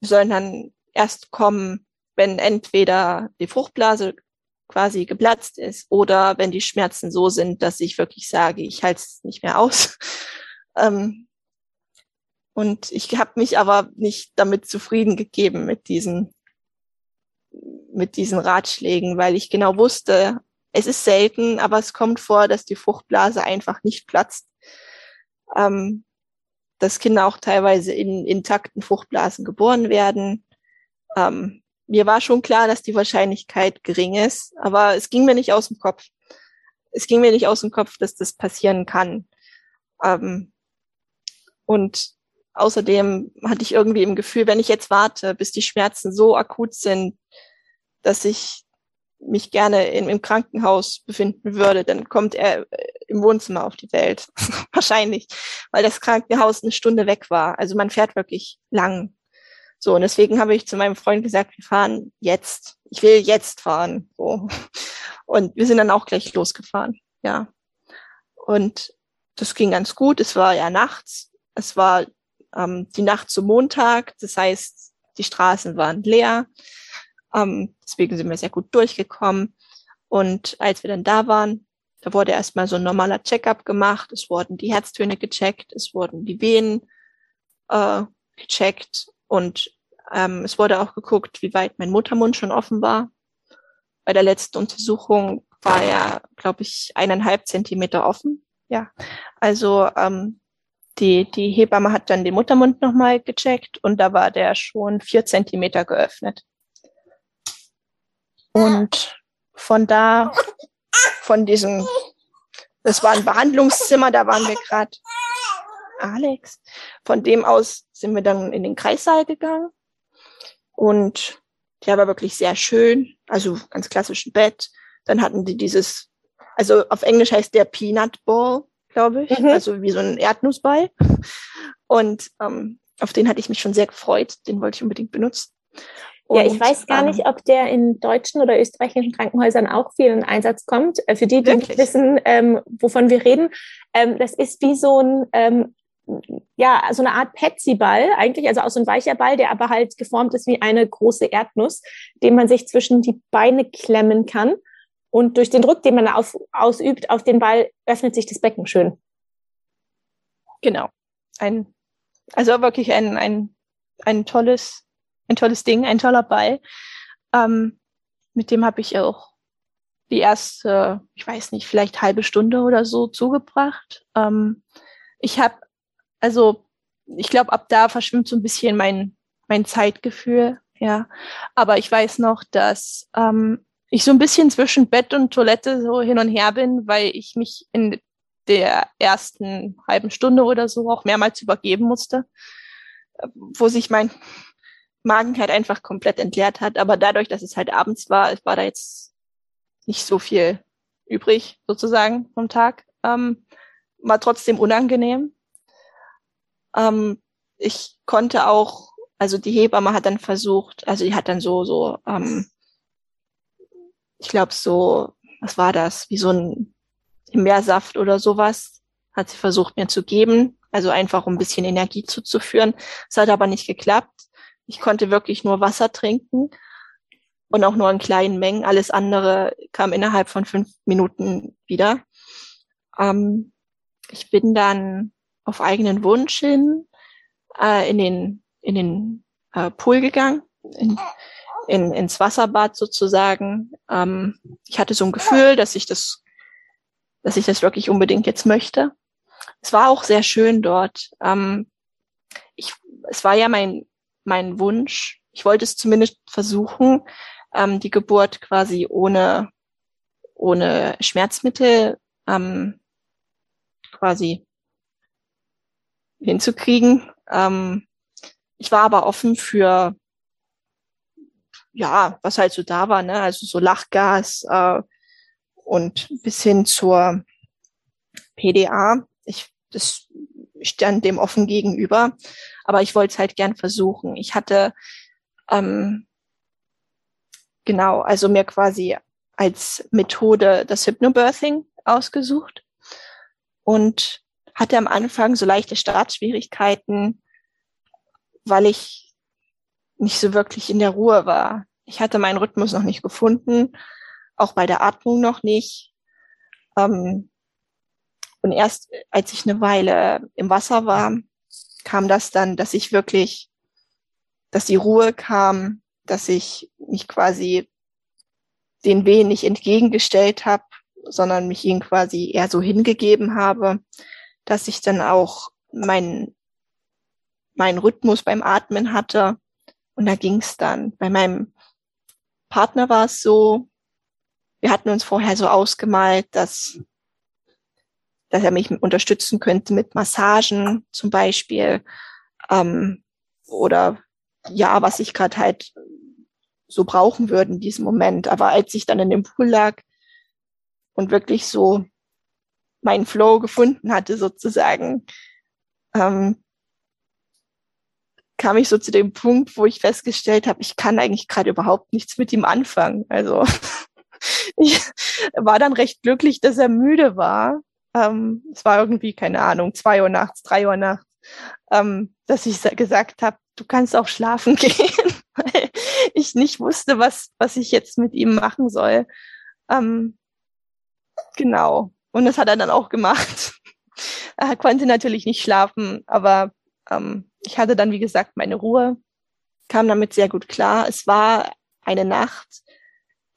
wir sollen dann erst kommen, wenn entweder die Fruchtblase quasi geplatzt ist oder wenn die Schmerzen so sind, dass ich wirklich sage, ich halte es nicht mehr aus. (laughs) ähm, und ich habe mich aber nicht damit zufrieden gegeben mit diesen mit diesen Ratschlägen, weil ich genau wusste, es ist selten, aber es kommt vor, dass die Fruchtblase einfach nicht platzt. ähm, dass Kinder auch teilweise in intakten Fruchtblasen geboren werden. Ähm, mir war schon klar, dass die Wahrscheinlichkeit gering ist, aber es ging mir nicht aus dem Kopf. Es ging mir nicht aus dem Kopf, dass das passieren kann. Ähm, und außerdem hatte ich irgendwie im Gefühl, wenn ich jetzt warte, bis die Schmerzen so akut sind, dass ich mich gerne in, im Krankenhaus befinden würde, dann kommt er äh, im Wohnzimmer auf die Welt. (laughs) Wahrscheinlich, weil das Krankenhaus eine Stunde weg war. Also man fährt wirklich lang. So, und deswegen habe ich zu meinem Freund gesagt, wir fahren jetzt. Ich will jetzt fahren. So. (laughs) Und wir sind dann auch gleich losgefahren. Ja. Und das ging ganz gut. Es war ja nachts. Es war ähm, die Nacht zum Montag. Das heißt, die Straßen waren leer. Ähm, deswegen sind wir sehr gut durchgekommen. Und als wir dann da waren, da wurde erstmal so ein normaler Checkup gemacht. Es wurden die Herztöne gecheckt, es wurden die Venen äh, gecheckt und ähm, es wurde auch geguckt, wie weit mein Muttermund schon offen war. Bei der letzten Untersuchung war er, glaube ich, eineinhalb Zentimeter offen. Ja, also ähm, die, die Hebamme hat dann den Muttermund nochmal gecheckt und da war der schon vier Zentimeter geöffnet. Und von da, von diesem, das war ein Behandlungszimmer, da waren wir gerade, Alex, von dem aus sind wir dann in den Kreissaal gegangen. Und der war wirklich sehr schön, also ganz klassischen Bett. Dann hatten die dieses, also auf Englisch heißt der Peanut Ball, glaube ich, mhm. also wie so ein Erdnussball. Und ähm, auf den hatte ich mich schon sehr gefreut, den wollte ich unbedingt benutzen. Ja, ich weiß gar nicht, ähm, ob der in deutschen oder österreichischen Krankenhäusern auch viel in Einsatz kommt. Äh, für die, die nicht wissen, ähm, wovon wir reden, ähm, das ist wie so ein, ähm, ja, so eine Art Petsy-Ball eigentlich, also auch so ein weicher Ball, der aber halt geformt ist wie eine große Erdnuss, den man sich zwischen die Beine klemmen kann. Und durch den Druck, den man auf, ausübt auf den Ball, öffnet sich das Becken schön. Genau. Ein, also wirklich ein, ein, ein tolles ein tolles Ding, ein toller Ball. Ähm, mit dem habe ich auch die erste, ich weiß nicht, vielleicht halbe Stunde oder so zugebracht. Ähm, ich habe, also ich glaube, ab da verschwimmt so ein bisschen mein, mein Zeitgefühl, ja. Aber ich weiß noch, dass ähm, ich so ein bisschen zwischen Bett und Toilette so hin und her bin, weil ich mich in der ersten halben Stunde oder so auch mehrmals übergeben musste, wo sich mein Magen halt einfach komplett entleert hat. Aber dadurch, dass es halt abends war, war da jetzt nicht so viel übrig, sozusagen, vom Tag. Ähm, war trotzdem unangenehm. Ähm, ich konnte auch, also die Hebamme hat dann versucht, also die hat dann so, so, ähm, ich glaube so, was war das, wie so ein Meersaft oder sowas, hat sie versucht mir zu geben, also einfach um ein bisschen Energie zuzuführen. Es hat aber nicht geklappt. Ich konnte wirklich nur Wasser trinken und auch nur in kleinen Mengen. Alles andere kam innerhalb von fünf Minuten wieder. Ähm, ich bin dann auf eigenen Wunsch hin äh, in den, in den äh, Pool gegangen, in, in, ins Wasserbad sozusagen. Ähm, ich hatte so ein Gefühl, dass ich das, dass ich das wirklich unbedingt jetzt möchte. Es war auch sehr schön dort. Ähm, ich, es war ja mein mein Wunsch. Ich wollte es zumindest versuchen, ähm, die Geburt quasi ohne, ohne Schmerzmittel ähm, quasi hinzukriegen. Ähm, ich war aber offen für ja, was halt so da war, ne? Also so Lachgas äh, und bis hin zur PDA. Ich das stand dem offen gegenüber aber ich wollte es halt gern versuchen. Ich hatte ähm, genau, also mir quasi als Methode das Hypnobirthing ausgesucht und hatte am Anfang so leichte Startschwierigkeiten, weil ich nicht so wirklich in der Ruhe war. Ich hatte meinen Rhythmus noch nicht gefunden, auch bei der Atmung noch nicht. Ähm, und erst als ich eine Weile im Wasser war, kam das dann, dass ich wirklich, dass die Ruhe kam, dass ich mich quasi den Wehen nicht entgegengestellt habe, sondern mich ihnen quasi eher so hingegeben habe, dass ich dann auch meinen meinen Rhythmus beim Atmen hatte. Und da ging es dann. Bei meinem Partner war es so, wir hatten uns vorher so ausgemalt, dass, dass er mich unterstützen könnte mit Massagen zum Beispiel. Ähm, oder ja, was ich gerade halt so brauchen würde in diesem Moment. Aber als ich dann in dem Pool lag und wirklich so meinen Flow gefunden hatte, sozusagen, ähm, kam ich so zu dem Punkt, wo ich festgestellt habe, ich kann eigentlich gerade überhaupt nichts mit ihm anfangen. Also (laughs) ich war dann recht glücklich, dass er müde war. Ähm, es war irgendwie, keine Ahnung, zwei Uhr nachts, drei Uhr nachts, ähm, dass ich gesagt habe, du kannst auch schlafen (laughs) gehen, weil ich nicht wusste, was, was ich jetzt mit ihm machen soll. Ähm, genau. Und das hat er dann auch gemacht. (laughs) er konnte natürlich nicht schlafen, aber ähm, ich hatte dann, wie gesagt, meine Ruhe, kam damit sehr gut klar. Es war eine Nacht,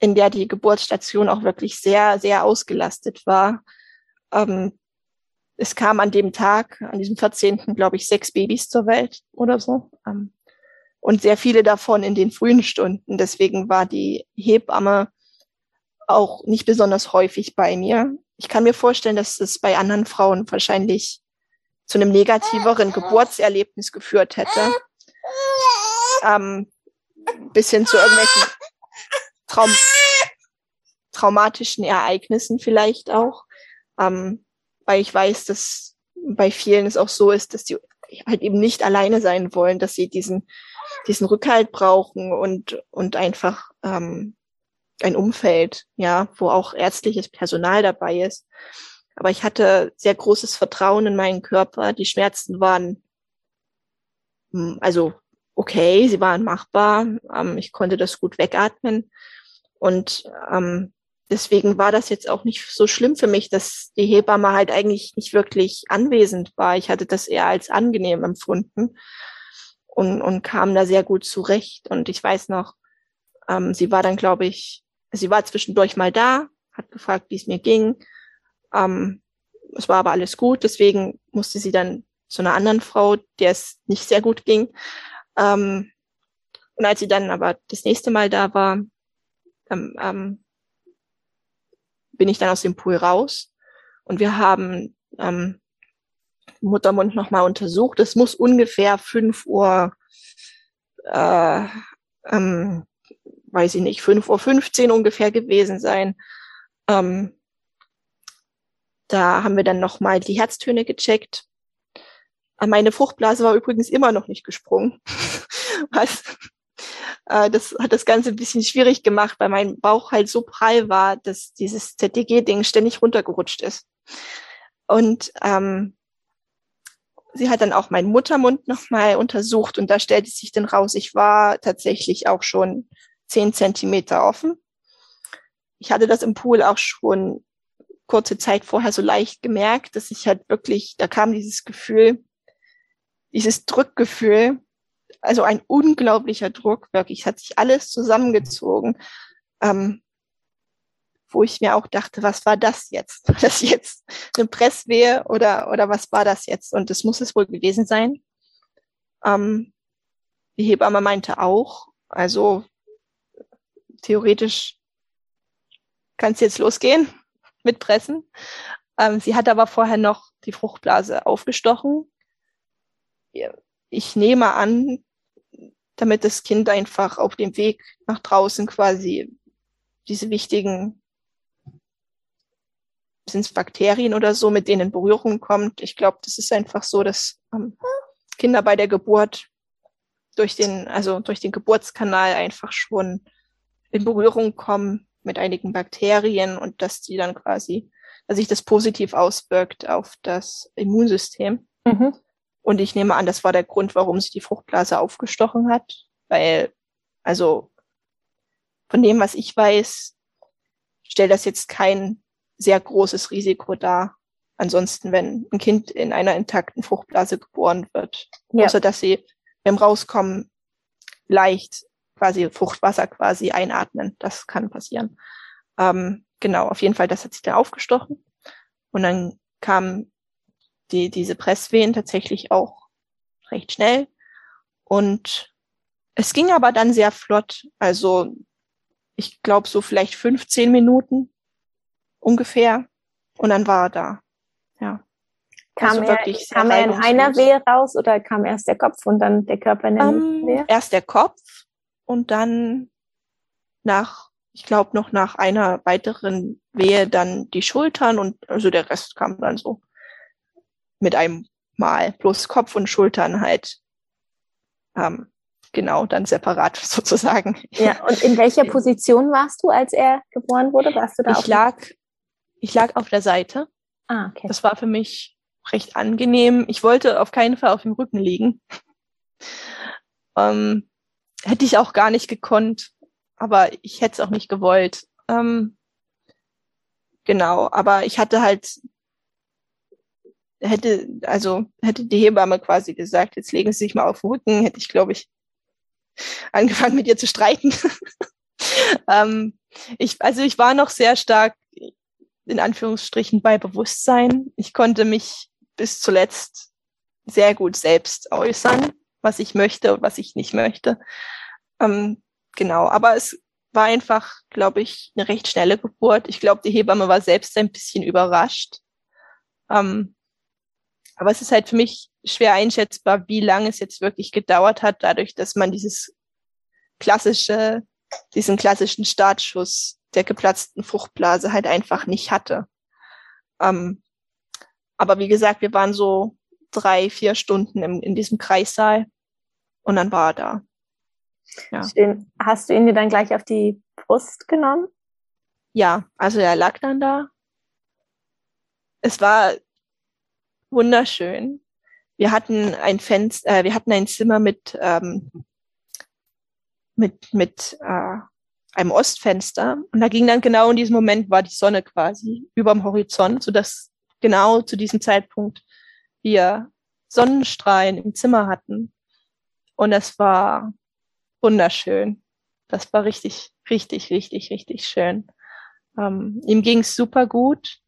in der die Geburtsstation auch wirklich sehr, sehr ausgelastet war. Ähm, es kam an dem Tag, an diesem 14., glaube ich, sechs Babys zur Welt oder so. Ähm, und sehr viele davon in den frühen Stunden. Deswegen war die Hebamme auch nicht besonders häufig bei mir. Ich kann mir vorstellen, dass es bei anderen Frauen wahrscheinlich zu einem negativeren Geburtserlebnis geführt hätte. Ähm, bis hin zu irgendwelchen Traum traumatischen Ereignissen vielleicht auch. Ähm, weil ich weiß, dass bei vielen es auch so ist, dass die halt eben nicht alleine sein wollen, dass sie diesen, diesen Rückhalt brauchen und, und einfach ähm, ein Umfeld, ja, wo auch ärztliches Personal dabei ist. Aber ich hatte sehr großes Vertrauen in meinen Körper. Die Schmerzen waren, hm, also okay, sie waren machbar. Ähm, ich konnte das gut wegatmen. Und ähm, deswegen war das jetzt auch nicht so schlimm für mich, dass die Hebamme halt eigentlich nicht wirklich anwesend war. Ich hatte das eher als angenehm empfunden und, und kam da sehr gut zurecht. Und ich weiß noch, ähm, sie war dann, glaube ich, sie war zwischendurch mal da, hat gefragt, wie es mir ging. Ähm, es war aber alles gut, deswegen musste sie dann zu einer anderen Frau, der es nicht sehr gut ging. Ähm, und als sie dann aber das nächste Mal da war, ähm, ähm, bin ich dann aus dem Pool raus und wir haben ähm, Muttermund nochmal untersucht. Es muss ungefähr fünf Uhr, äh, ähm, weiß ich nicht, fünf Uhr fünfzehn ungefähr gewesen sein. Ähm, da haben wir dann nochmal die Herztöne gecheckt. Meine Fruchtblase war übrigens immer noch nicht gesprungen. (laughs) Was äh, das hat das Ganze ein bisschen schwierig gemacht, weil mein Bauch halt so prall war, dass dieses ZTG-Ding ständig runtergerutscht ist. Und ähm, sie hat dann auch meinen Muttermund nochmal untersucht und da stellte sich dann raus, ich war tatsächlich auch schon zehn Zentimeter offen. Ich hatte das im Pool auch schon kurze Zeit vorher so leicht gemerkt, dass ich halt wirklich, da kam dieses Gefühl, dieses Drückgefühl, also ein unglaublicher Druck, wirklich, es hat sich alles zusammengezogen, ähm, wo ich mir auch dachte, was war das jetzt? War das jetzt eine Presswehe oder, oder was war das jetzt? Und das muss es wohl gewesen sein. Ähm, die Hebamme meinte auch, also theoretisch kann es jetzt losgehen mit Pressen. Ähm, sie hat aber vorher noch die Fruchtblase aufgestochen. Ich nehme an, damit das Kind einfach auf dem Weg nach draußen quasi diese wichtigen sind es Bakterien oder so, mit denen in Berührung kommt. Ich glaube, das ist einfach so, dass ähm, Kinder bei der Geburt durch den, also durch den Geburtskanal einfach schon in Berührung kommen mit einigen Bakterien und dass die dann quasi, dass sich das positiv auswirkt auf das Immunsystem. Mhm. Und ich nehme an, das war der Grund, warum sie die Fruchtblase aufgestochen hat, weil, also von dem, was ich weiß, stellt das jetzt kein sehr großes Risiko dar. Ansonsten, wenn ein Kind in einer intakten Fruchtblase geboren wird, ja. außer dass sie beim Rauskommen leicht quasi Fruchtwasser quasi einatmen. Das kann passieren. Ähm, genau, auf jeden Fall, das hat sich dann aufgestochen. Und dann kam die, diese Presswehen tatsächlich auch recht schnell. Und es ging aber dann sehr flott. Also ich glaube so vielleicht 15 Minuten ungefähr. Und dann war er da. Ja. Kam, also er, kam er in einer Wehe raus oder kam erst der Kopf und dann der Körper in der um, Wehe? Erst der Kopf und dann nach, ich glaube noch nach einer weiteren Wehe dann die Schultern und also der Rest kam dann so mit einem Mal. Bloß Kopf und Schultern halt ähm, genau dann separat (laughs) sozusagen. Ja, und in welcher Position warst du, als er geboren wurde? Warst du da ich lag, ich lag auf der Seite. Ah, okay. Das war für mich recht angenehm. Ich wollte auf keinen Fall auf dem Rücken liegen. (laughs) ähm, hätte ich auch gar nicht gekonnt, aber ich hätte es auch nicht gewollt. Ähm, genau, aber ich hatte halt hätte, also hätte die Hebamme quasi gesagt, jetzt legen Sie sich mal auf den Rücken, hätte ich, glaube ich, angefangen mit ihr zu streiten. (laughs) ähm, ich, also ich war noch sehr stark in Anführungsstrichen bei Bewusstsein. Ich konnte mich bis zuletzt sehr gut selbst äußern, was ich möchte und was ich nicht möchte. Ähm, genau, aber es war einfach, glaube ich, eine recht schnelle Geburt. Ich glaube, die Hebamme war selbst ein bisschen überrascht. Ähm, aber es ist halt für mich schwer einschätzbar, wie lange es jetzt wirklich gedauert hat, dadurch, dass man dieses klassische, diesen klassischen Startschuss der geplatzten Fruchtblase halt einfach nicht hatte. Ähm, aber wie gesagt, wir waren so drei, vier Stunden im, in diesem Kreissaal und dann war er da. Ja. Schön. Hast du ihn dir dann gleich auf die Brust genommen? Ja, also er lag dann da. Es war wunderschön. Wir hatten ein Fenster, äh, wir hatten ein Zimmer mit ähm, mit mit äh, einem Ostfenster und da ging dann genau in diesem Moment war die Sonne quasi überm Horizont, so dass genau zu diesem Zeitpunkt wir Sonnenstrahlen im Zimmer hatten und das war wunderschön. Das war richtig, richtig, richtig, richtig schön. Ähm, ihm ging's super gut.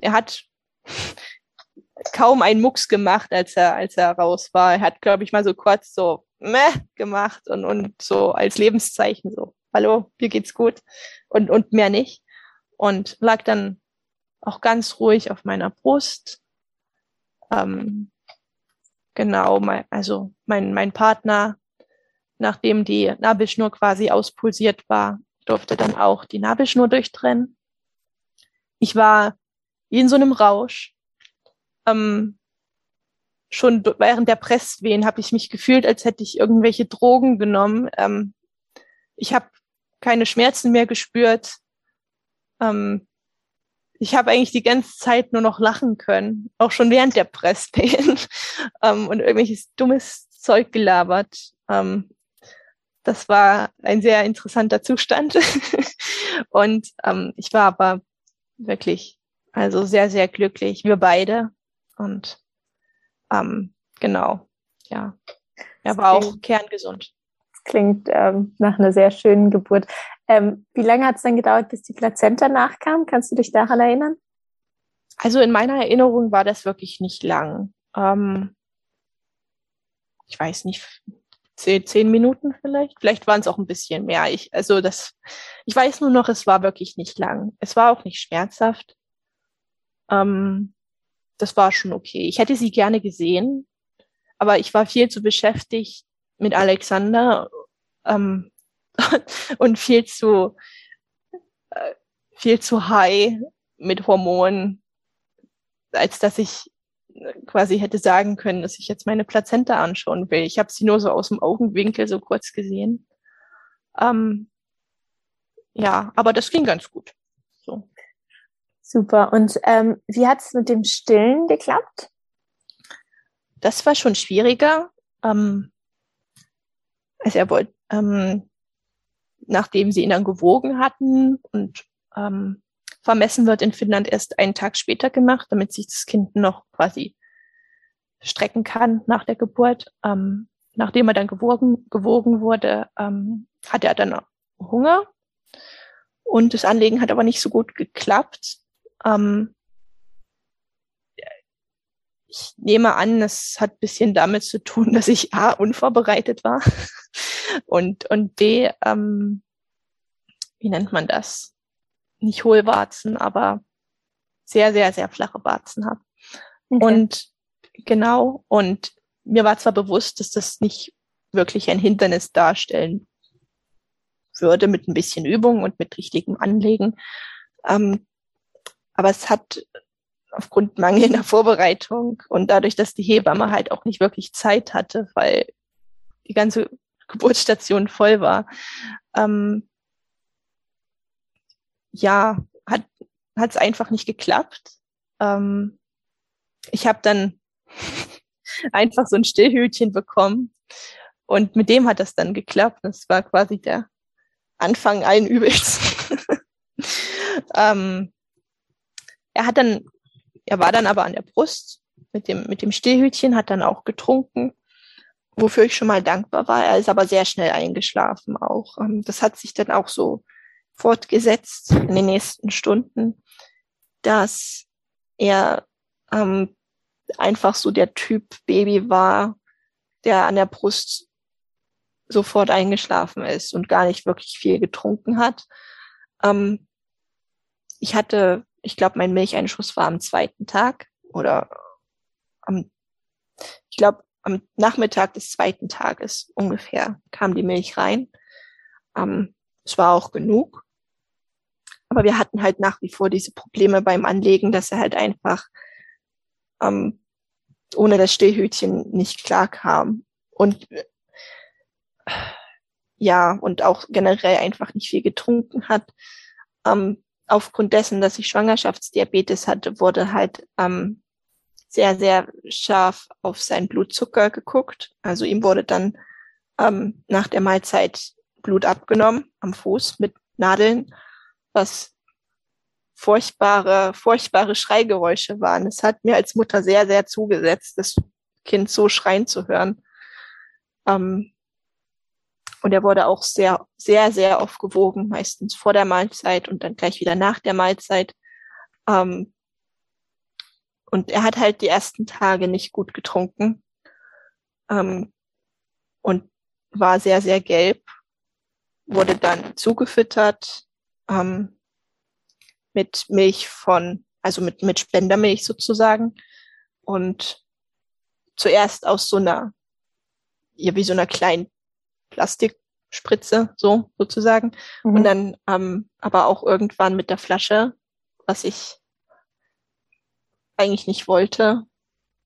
Er hat (laughs) kaum einen Mucks gemacht, als er, als er raus war. Er hat, glaube ich, mal so kurz so meh gemacht und, und so als Lebenszeichen so, hallo, mir geht's gut und, und mehr nicht. Und lag dann auch ganz ruhig auf meiner Brust. Ähm, genau, mein, also mein, mein Partner, nachdem die Nabelschnur quasi auspulsiert war, durfte dann auch die Nabelschnur durchtrennen. Ich war in so einem Rausch ähm, schon während der Presswehen habe ich mich gefühlt, als hätte ich irgendwelche Drogen genommen. Ähm, ich habe keine Schmerzen mehr gespürt. Ähm, ich habe eigentlich die ganze Zeit nur noch lachen können, auch schon während der Presswehen (laughs) ähm, und irgendwelches dummes Zeug gelabert. Ähm, das war ein sehr interessanter Zustand. (laughs) und ähm, ich war aber wirklich also sehr, sehr glücklich. Wir beide. Und ähm, genau, ja. Er war auch kerngesund. Das klingt ähm, nach einer sehr schönen Geburt. Ähm, wie lange hat es dann gedauert, bis die Plazenta nachkam? Kannst du dich daran erinnern? Also in meiner Erinnerung war das wirklich nicht lang. Ähm, ich weiß nicht, zehn, zehn Minuten vielleicht. Vielleicht waren es auch ein bisschen mehr. Ich, also das, ich weiß nur noch, es war wirklich nicht lang. Es war auch nicht schmerzhaft. Ähm, das war schon okay. Ich hätte sie gerne gesehen, aber ich war viel zu beschäftigt mit Alexander ähm, (laughs) und viel zu äh, viel zu high mit Hormonen, als dass ich quasi hätte sagen können, dass ich jetzt meine Plazenta anschauen will. Ich habe sie nur so aus dem Augenwinkel so kurz gesehen. Ähm, ja, aber das ging ganz gut. So. Super. Und ähm, wie hat es mit dem Stillen geklappt? Das war schon schwieriger. Ähm, also er wollte, ähm, nachdem sie ihn dann gewogen hatten und ähm, vermessen wird in Finnland erst einen Tag später gemacht, damit sich das Kind noch quasi strecken kann nach der Geburt. Ähm, nachdem er dann gewogen, gewogen wurde, ähm, hat er dann Hunger. Und das Anlegen hat aber nicht so gut geklappt. Ähm, ich nehme an, es hat ein bisschen damit zu tun, (laughs) dass ich A, unvorbereitet war (laughs) und, und B, ähm, wie nennt man das? Nicht Hohlwarzen, aber sehr, sehr, sehr flache Warzen habe. Okay. Und genau, und mir war zwar bewusst, dass das nicht wirklich ein Hindernis darstellen würde mit ein bisschen Übung und mit richtigem Anlegen. Ähm, aber es hat aufgrund mangelnder Vorbereitung und dadurch, dass die Hebamme halt auch nicht wirklich Zeit hatte, weil die ganze (laughs) Geburtsstation voll war, ähm, ja, hat es einfach nicht geklappt. Ähm, ich habe dann (laughs) einfach so ein Stillhütchen bekommen und mit dem hat das dann geklappt. Das war quasi der Anfang allen Übels. (laughs) ähm, er hat dann, er war dann aber an der Brust mit dem, mit dem Stillhütchen, hat dann auch getrunken, wofür ich schon mal dankbar war. Er ist aber sehr schnell eingeschlafen auch. Ähm, das hat sich dann auch so fortgesetzt in den nächsten Stunden, dass er ähm, einfach so der Typ Baby war, der an der Brust sofort eingeschlafen ist und gar nicht wirklich viel getrunken hat. Ähm, ich hatte, ich glaube, mein Milcheinschuss war am zweiten Tag oder am, ich glaube, am Nachmittag des zweiten Tages ungefähr kam die Milch rein. Ähm, es war auch genug. Aber wir hatten halt nach wie vor diese Probleme beim Anlegen, dass er halt einfach ähm, ohne das Stillhütchen nicht klar kam. Und ja, und auch generell einfach nicht viel getrunken hat. Ähm, aufgrund dessen, dass ich Schwangerschaftsdiabetes hatte, wurde halt ähm, sehr, sehr scharf auf seinen Blutzucker geguckt. Also ihm wurde dann ähm, nach der Mahlzeit Blut abgenommen am Fuß mit Nadeln, was furchtbare, furchtbare Schreigeräusche waren. Es hat mir als Mutter sehr, sehr zugesetzt, das Kind so schreien zu hören. Ähm, und er wurde auch sehr, sehr, sehr oft gewogen, meistens vor der Mahlzeit und dann gleich wieder nach der Mahlzeit. Ähm, und er hat halt die ersten Tage nicht gut getrunken ähm, und war sehr, sehr gelb, wurde dann zugefüttert ähm, mit Milch von, also mit, mit Spendermilch sozusagen. Und zuerst aus so einer, ja, wie so einer kleinen Plastikspritze, so sozusagen. Mhm. Und dann ähm, aber auch irgendwann mit der Flasche, was ich eigentlich nicht wollte.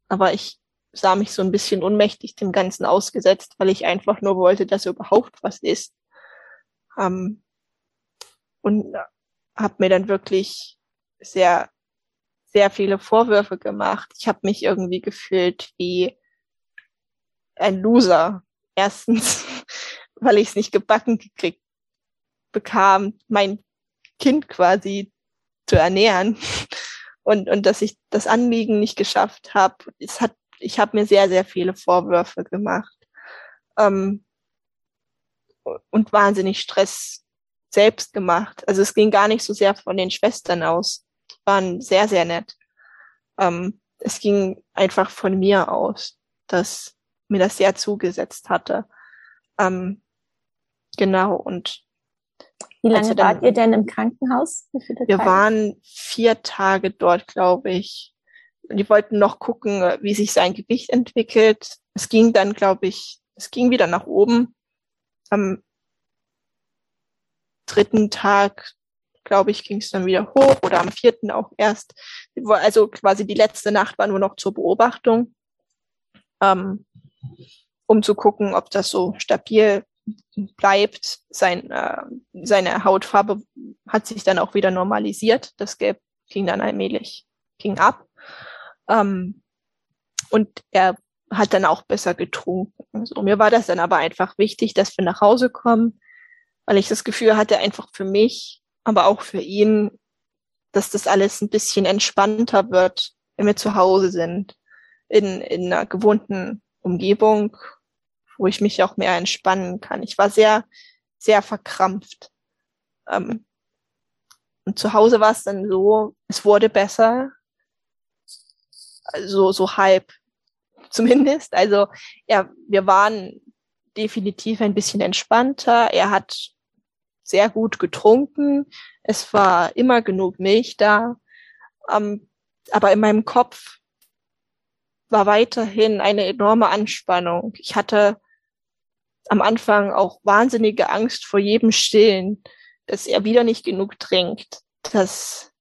Aber ich sah mich so ein bisschen unmächtig dem Ganzen ausgesetzt, weil ich einfach nur wollte, dass überhaupt was ist. Ähm, und habe mir dann wirklich sehr, sehr viele Vorwürfe gemacht. Ich habe mich irgendwie gefühlt wie ein Loser. Erstens, weil ich es nicht gebacken gekriegt bekam, mein Kind quasi zu ernähren (laughs) und, und dass ich das Anliegen nicht geschafft habe. Es hat, ich habe mir sehr, sehr viele Vorwürfe gemacht ähm, und wahnsinnig Stress selbst gemacht. Also es ging gar nicht so sehr von den Schwestern aus. Die waren sehr, sehr nett. Ähm, es ging einfach von mir aus, dass mir das sehr zugesetzt hatte. Ähm, genau, und wie lange dann, wart ihr denn im Krankenhaus? wir Tage? waren vier Tage dort, glaube ich. Die wollten noch gucken, wie sich sein Gewicht entwickelt. Es ging dann, glaube ich, es ging wieder nach oben. Am dritten Tag, glaube ich, ging es dann wieder hoch oder am vierten auch erst. Also quasi die letzte Nacht war nur noch zur Beobachtung, ähm, um zu gucken, ob das so stabil bleibt. Sein, äh, seine Hautfarbe hat sich dann auch wieder normalisiert. Das Gelb ging dann allmählich, ging ab. Ähm, und er hat dann auch besser getrunken. Also, mir war das dann aber einfach wichtig, dass wir nach Hause kommen, weil ich das Gefühl hatte, einfach für mich, aber auch für ihn, dass das alles ein bisschen entspannter wird, wenn wir zu Hause sind, in, in einer gewohnten Umgebung, wo ich mich auch mehr entspannen kann. Ich war sehr, sehr verkrampft. Ähm, und zu Hause war es dann so, es wurde besser. so, so halb zumindest. Also ja, wir waren definitiv ein bisschen entspannter. Er hat sehr gut getrunken. Es war immer genug Milch da. Ähm, aber in meinem Kopf war weiterhin eine enorme Anspannung. Ich hatte am Anfang auch wahnsinnige Angst vor jedem Stillen, dass er wieder nicht genug trinkt, dass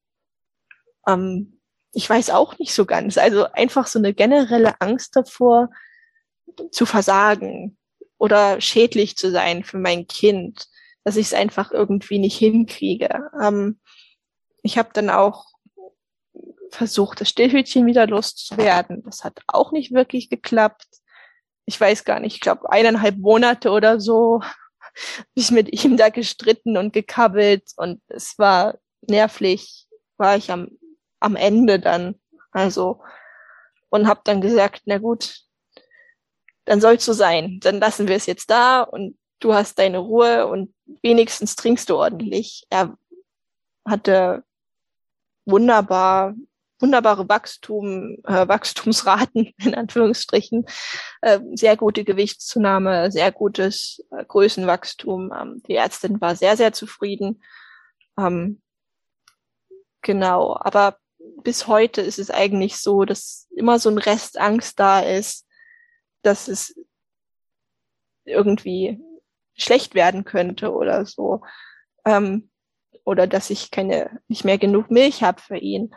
ähm, ich weiß auch nicht so ganz. Also einfach so eine generelle Angst davor, zu versagen oder schädlich zu sein für mein Kind, dass ich es einfach irgendwie nicht hinkriege. Ähm, ich habe dann auch versucht, das Stillhütchen wieder loszuwerden. Das hat auch nicht wirklich geklappt. Ich weiß gar nicht, ich glaube eineinhalb Monate oder so (laughs) habe mit ihm da gestritten und gekabbelt und es war nervlich, war ich am am Ende dann. Also, und habe dann gesagt, na gut, dann soll's so sein. Dann lassen wir es jetzt da und du hast deine Ruhe und wenigstens trinkst du ordentlich. Er hatte wunderbar, wunderbare Wachstum, äh, Wachstumsraten (laughs) in Anführungsstrichen, äh, sehr gute Gewichtszunahme, sehr gutes äh, Größenwachstum. Ähm, die Ärztin war sehr, sehr zufrieden. Ähm, genau, aber bis heute ist es eigentlich so, dass immer so ein Rest Angst da ist, dass es irgendwie schlecht werden könnte oder so. Ähm, oder dass ich keine, nicht mehr genug Milch habe für ihn.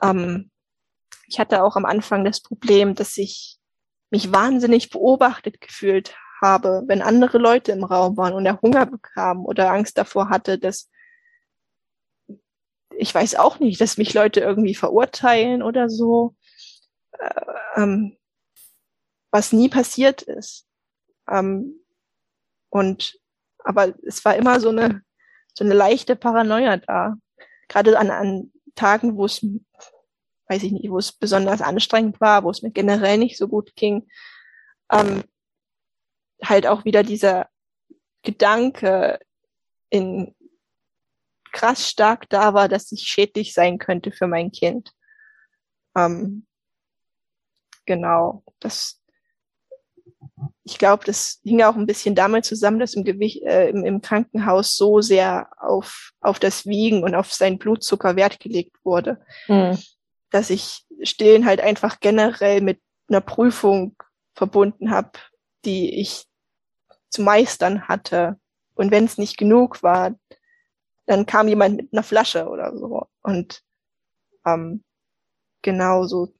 Ähm, ich hatte auch am Anfang das Problem, dass ich mich wahnsinnig beobachtet gefühlt habe, wenn andere Leute im Raum waren und er Hunger bekam oder Angst davor hatte, dass ich weiß auch nicht, dass mich Leute irgendwie verurteilen oder so, äh, ähm, was nie passiert ist. Ähm, und aber es war immer so eine so eine leichte Paranoia da, gerade an, an Tagen, wo es weiß ich nicht, wo es besonders anstrengend war, wo es mir generell nicht so gut ging, ähm, halt auch wieder dieser Gedanke in krass stark da war, dass ich schädlich sein könnte für mein Kind. Ähm, genau, das ich glaube, das hing auch ein bisschen damit zusammen, dass im, Gewicht, äh, im, im Krankenhaus so sehr auf, auf das Wiegen und auf seinen Blutzucker Wert gelegt wurde, mhm. Dass ich Stillen halt einfach generell mit einer Prüfung verbunden habe, die ich zu meistern hatte. Und wenn es nicht genug war, dann kam jemand mit einer Flasche oder so. Und ähm, genau so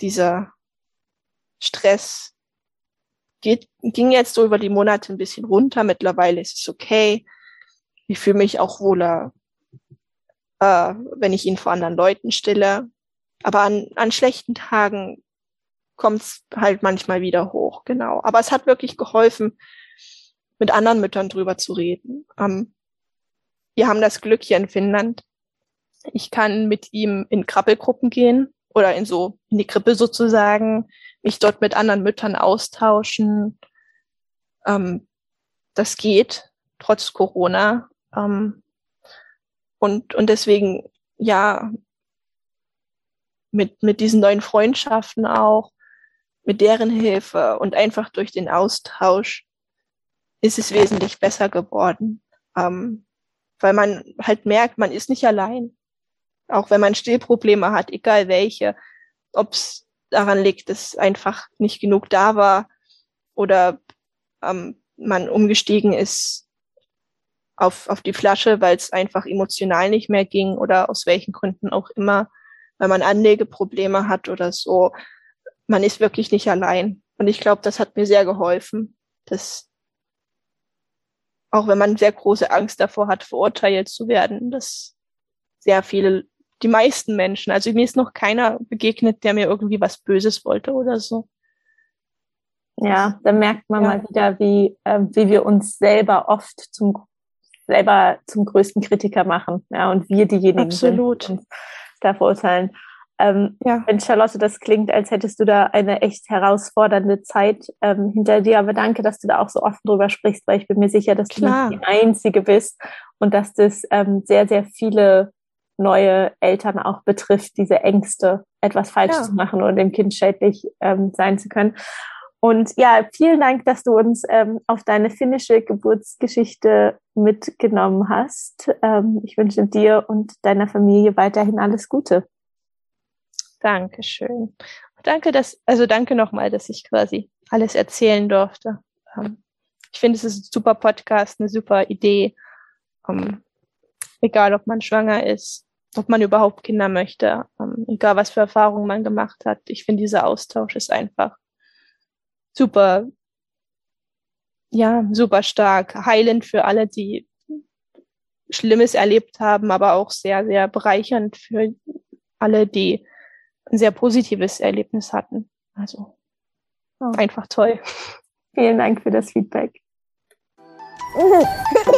dieser Stress geht, ging jetzt so über die Monate ein bisschen runter. Mittlerweile ist es okay. Ich fühle mich auch wohler, äh, wenn ich ihn vor anderen Leuten stille. Aber an, an schlechten Tagen kommt es halt manchmal wieder hoch, genau. Aber es hat wirklich geholfen, mit anderen Müttern drüber zu reden. Ähm, wir haben das Glück hier in Finnland. Ich kann mit ihm in Krabbelgruppen gehen oder in so, in die Krippe sozusagen, mich dort mit anderen Müttern austauschen. Ähm, das geht, trotz Corona. Ähm, und, und deswegen, ja, mit, mit diesen neuen Freundschaften auch, mit deren Hilfe und einfach durch den Austausch ist es wesentlich besser geworden. Ähm, weil man halt merkt, man ist nicht allein. Auch wenn man Stillprobleme hat, egal welche, ob es daran liegt, dass einfach nicht genug da war oder ähm, man umgestiegen ist auf, auf die Flasche, weil es einfach emotional nicht mehr ging oder aus welchen Gründen auch immer, weil man Anlegeprobleme hat oder so. Man ist wirklich nicht allein. Und ich glaube, das hat mir sehr geholfen, dass auch wenn man sehr große Angst davor hat, verurteilt zu werden, dass sehr viele, die meisten Menschen, also mir ist noch keiner begegnet, der mir irgendwie was Böses wollte oder so. Ja, da merkt man ja. mal wieder, wie, äh, wie wir uns selber oft zum selber zum größten Kritiker machen, ja, und wir diejenigen Absolut. sind, da verurteilen. Ähm, ja. Wenn Charlotte, das klingt, als hättest du da eine echt herausfordernde Zeit ähm, hinter dir. Aber danke, dass du da auch so offen drüber sprichst, weil ich bin mir sicher, dass Klar. du nicht die Einzige bist und dass das ähm, sehr, sehr viele neue Eltern auch betrifft, diese Ängste, etwas falsch ja. zu machen oder dem Kind schädlich ähm, sein zu können. Und ja, vielen Dank, dass du uns ähm, auf deine finnische Geburtsgeschichte mitgenommen hast. Ähm, ich wünsche dir und deiner Familie weiterhin alles Gute. Dankeschön. Danke, dass, also danke nochmal, dass ich quasi alles erzählen durfte. Ähm, ich finde, es ist ein super Podcast, eine super Idee. Ähm, egal, ob man schwanger ist, ob man überhaupt Kinder möchte, ähm, egal was für Erfahrungen man gemacht hat. Ich finde, dieser Austausch ist einfach super, ja, super stark, heilend für alle, die Schlimmes erlebt haben, aber auch sehr, sehr bereichernd für alle, die ein sehr positives Erlebnis hatten. Also oh. einfach toll. Vielen Dank für das Feedback. (laughs)